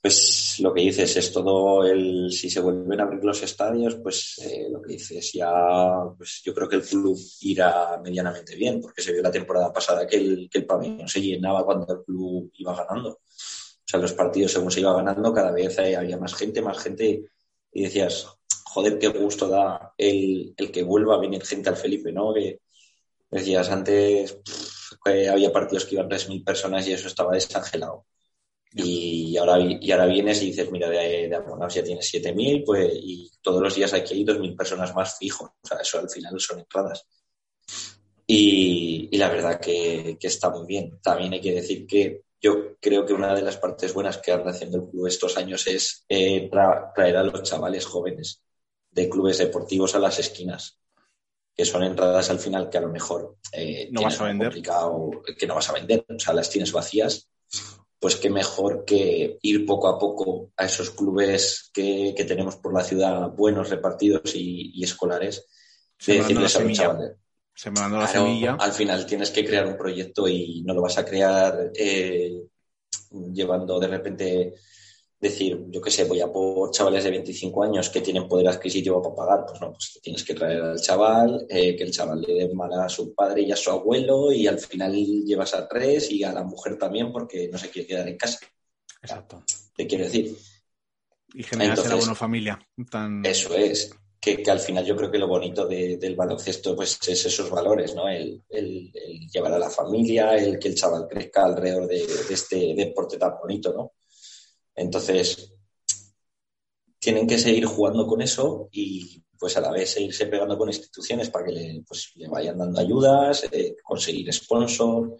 pues lo que dices es todo el si se vuelven a abrir los estadios pues eh, lo que dices ya pues yo creo que el club irá medianamente bien porque se vio la temporada pasada que el, que el pabellón se llenaba cuando el club iba ganando. O sea los partidos según se iba ganando cada vez había más gente más gente y decías joder qué gusto da el, el que vuelva a venir gente al Felipe no que Decías antes que había partidos que iban 3.000 personas y eso estaba desangelado. Y ahora, y ahora vienes y dices, mira, de, de abonados ya tienes 7.000, pues, y todos los días hay que ir 2.000 personas más fijo. O sea, eso al final son entradas. Y, la verdad que, está muy bien. También hay que decir que yo creo que una de las partes buenas que anda haciendo el club estos años es eh, traer a los chavales jóvenes de clubes deportivos a las esquinas que son entradas al final que a lo mejor eh, no vas a vender. que no vas a vender, o sea, las tienes vacías, pues qué mejor que ir poco a poco a esos clubes que, tenemos por la ciudad, buenos, repartidos y, escolares, de decirles a los chavales. la semilla. Al final tienes que crear un proyecto y no lo vas a crear eh, llevando de repente decir, yo qué sé, voy a por chavales de 25 años que tienen poder adquisitivo para pagar, pues no, pues tienes que traer al chaval, eh, que el chaval le dé mal a su padre y a su abuelo y al final llevas a tres y a la mujer también porque no se quiere quedar en casa. Exacto. Te quiero decir. Y generar la buena familia. Eso es. Que, al final yo creo que lo bonito del baloncesto pues es esos valores, ¿no? El, llevar a la familia, el que el chaval crezca alrededor de este deporte tan bonito, ¿no? Entonces, tienen que seguir jugando con eso y pues a la vez seguirse pegando con instituciones para que le, pues, le vayan dando ayudas, eh, conseguir sponsor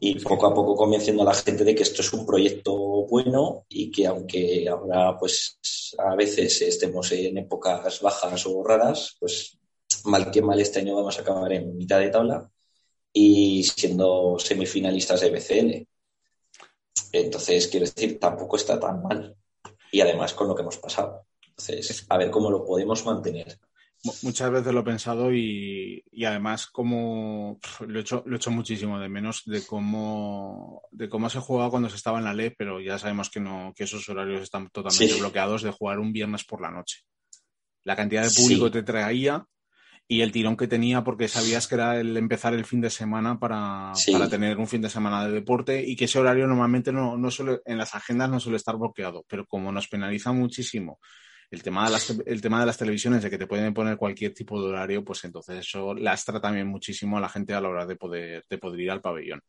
y poco a poco convenciendo a la gente de que esto es un proyecto bueno y que aunque ahora pues a veces estemos en épocas bajas o raras, pues mal que mal este año vamos a acabar en mitad de tabla y siendo semifinalistas de BCL. Entonces, quiero decir, tampoco está tan mal. Y además con lo que hemos pasado. Entonces, a ver cómo lo podemos mantener. Muchas veces lo he pensado y, además como lo he, hecho, lo he hecho muchísimo de menos de cómo, de cómo se jugaba cuando se estaba en la ley, pero ya sabemos que, no, que esos horarios están totalmente bloqueados de jugar un viernes por la noche. La cantidad de público que te traía y el tirón que tenía porque sabías que era el empezar el fin de semana para, para tener un fin de semana de deporte y que ese horario normalmente no, no suele, en las agendas no suele estar bloqueado, pero como nos penaliza muchísimo el tema, de las, el tema de las televisiones, de que te pueden poner cualquier tipo de horario, pues entonces eso lastra también muchísimo a la gente a la hora de poder, de poder ir al pabellón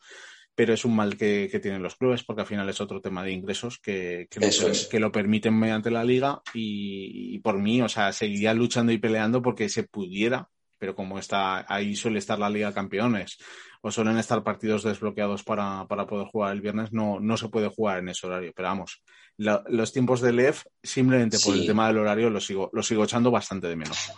pero es un mal que, tienen los clubes porque al final es otro tema de ingresos que, que, lo, que lo, permiten mediante la liga y, por mí, o sea, seguiría luchando y peleando porque se pudiera, pero como está ahí suele estar la Liga Campeones o suelen estar partidos desbloqueados para, poder jugar el viernes, no, no se puede jugar en ese horario. Pero vamos, los tiempos de LEF, simplemente por el tema del horario, los sigo, lo sigo echando bastante de menos.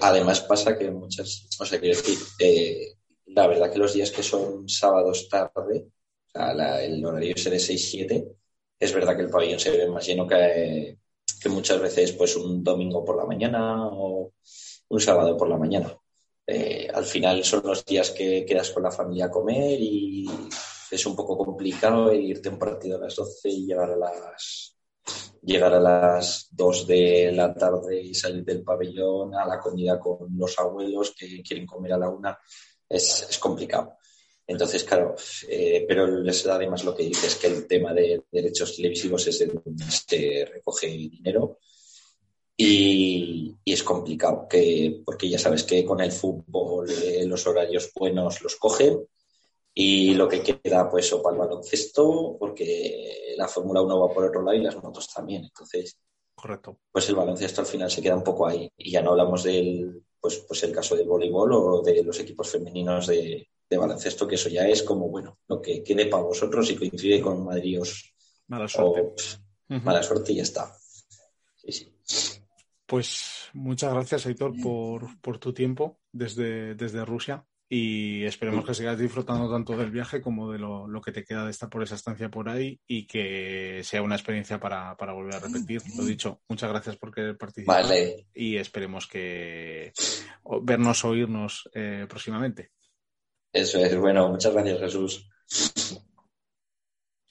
además pasa que muchas, o sea, quiero decir, eh, la verdad que los días que son sábados tarde, el horario es de 6-7, es verdad que el pabellón se ve más lleno que, que, muchas veces pues un domingo por la mañana o un sábado por la mañana. Eh, al final son los días que quedas con la familia a comer y es un poco complicado irte a un partido a las 12 y llegar a las llegar a las 2 de la tarde y salir del pabellón a la comida con los abuelos que quieren comer a la una es, complicado. Entonces, claro, eh, pero es además lo que dices, que el tema de derechos televisivos es el donde se recoge dinero y, es complicado, que, porque ya sabes que con el fútbol eh, los horarios buenos los cogen y lo que queda pues o para el baloncesto, porque la Fórmula 1 va por otro lado y las motos también. Entonces, Correcto. pues el baloncesto al final se queda un poco ahí. Y ya no hablamos del, pues, pues el caso del voleibol o de los equipos femeninos de, baloncesto, que eso ya es como, bueno, lo que quede para vosotros y coincide con Madrid mala suerte. Mala suerte y ya está. Sí, sí. Pues muchas gracias, Aitor, por, por tu tiempo desde, desde Rusia y esperemos que sigas disfrutando tanto del viaje como de lo, lo, que te queda de estar por esa estancia por ahí y que sea una experiencia para, para volver a repetir. Lo dicho, muchas gracias por querer participar y esperemos que vernos oírnos eh, próximamente. Eso es, bueno, muchas gracias Jesús.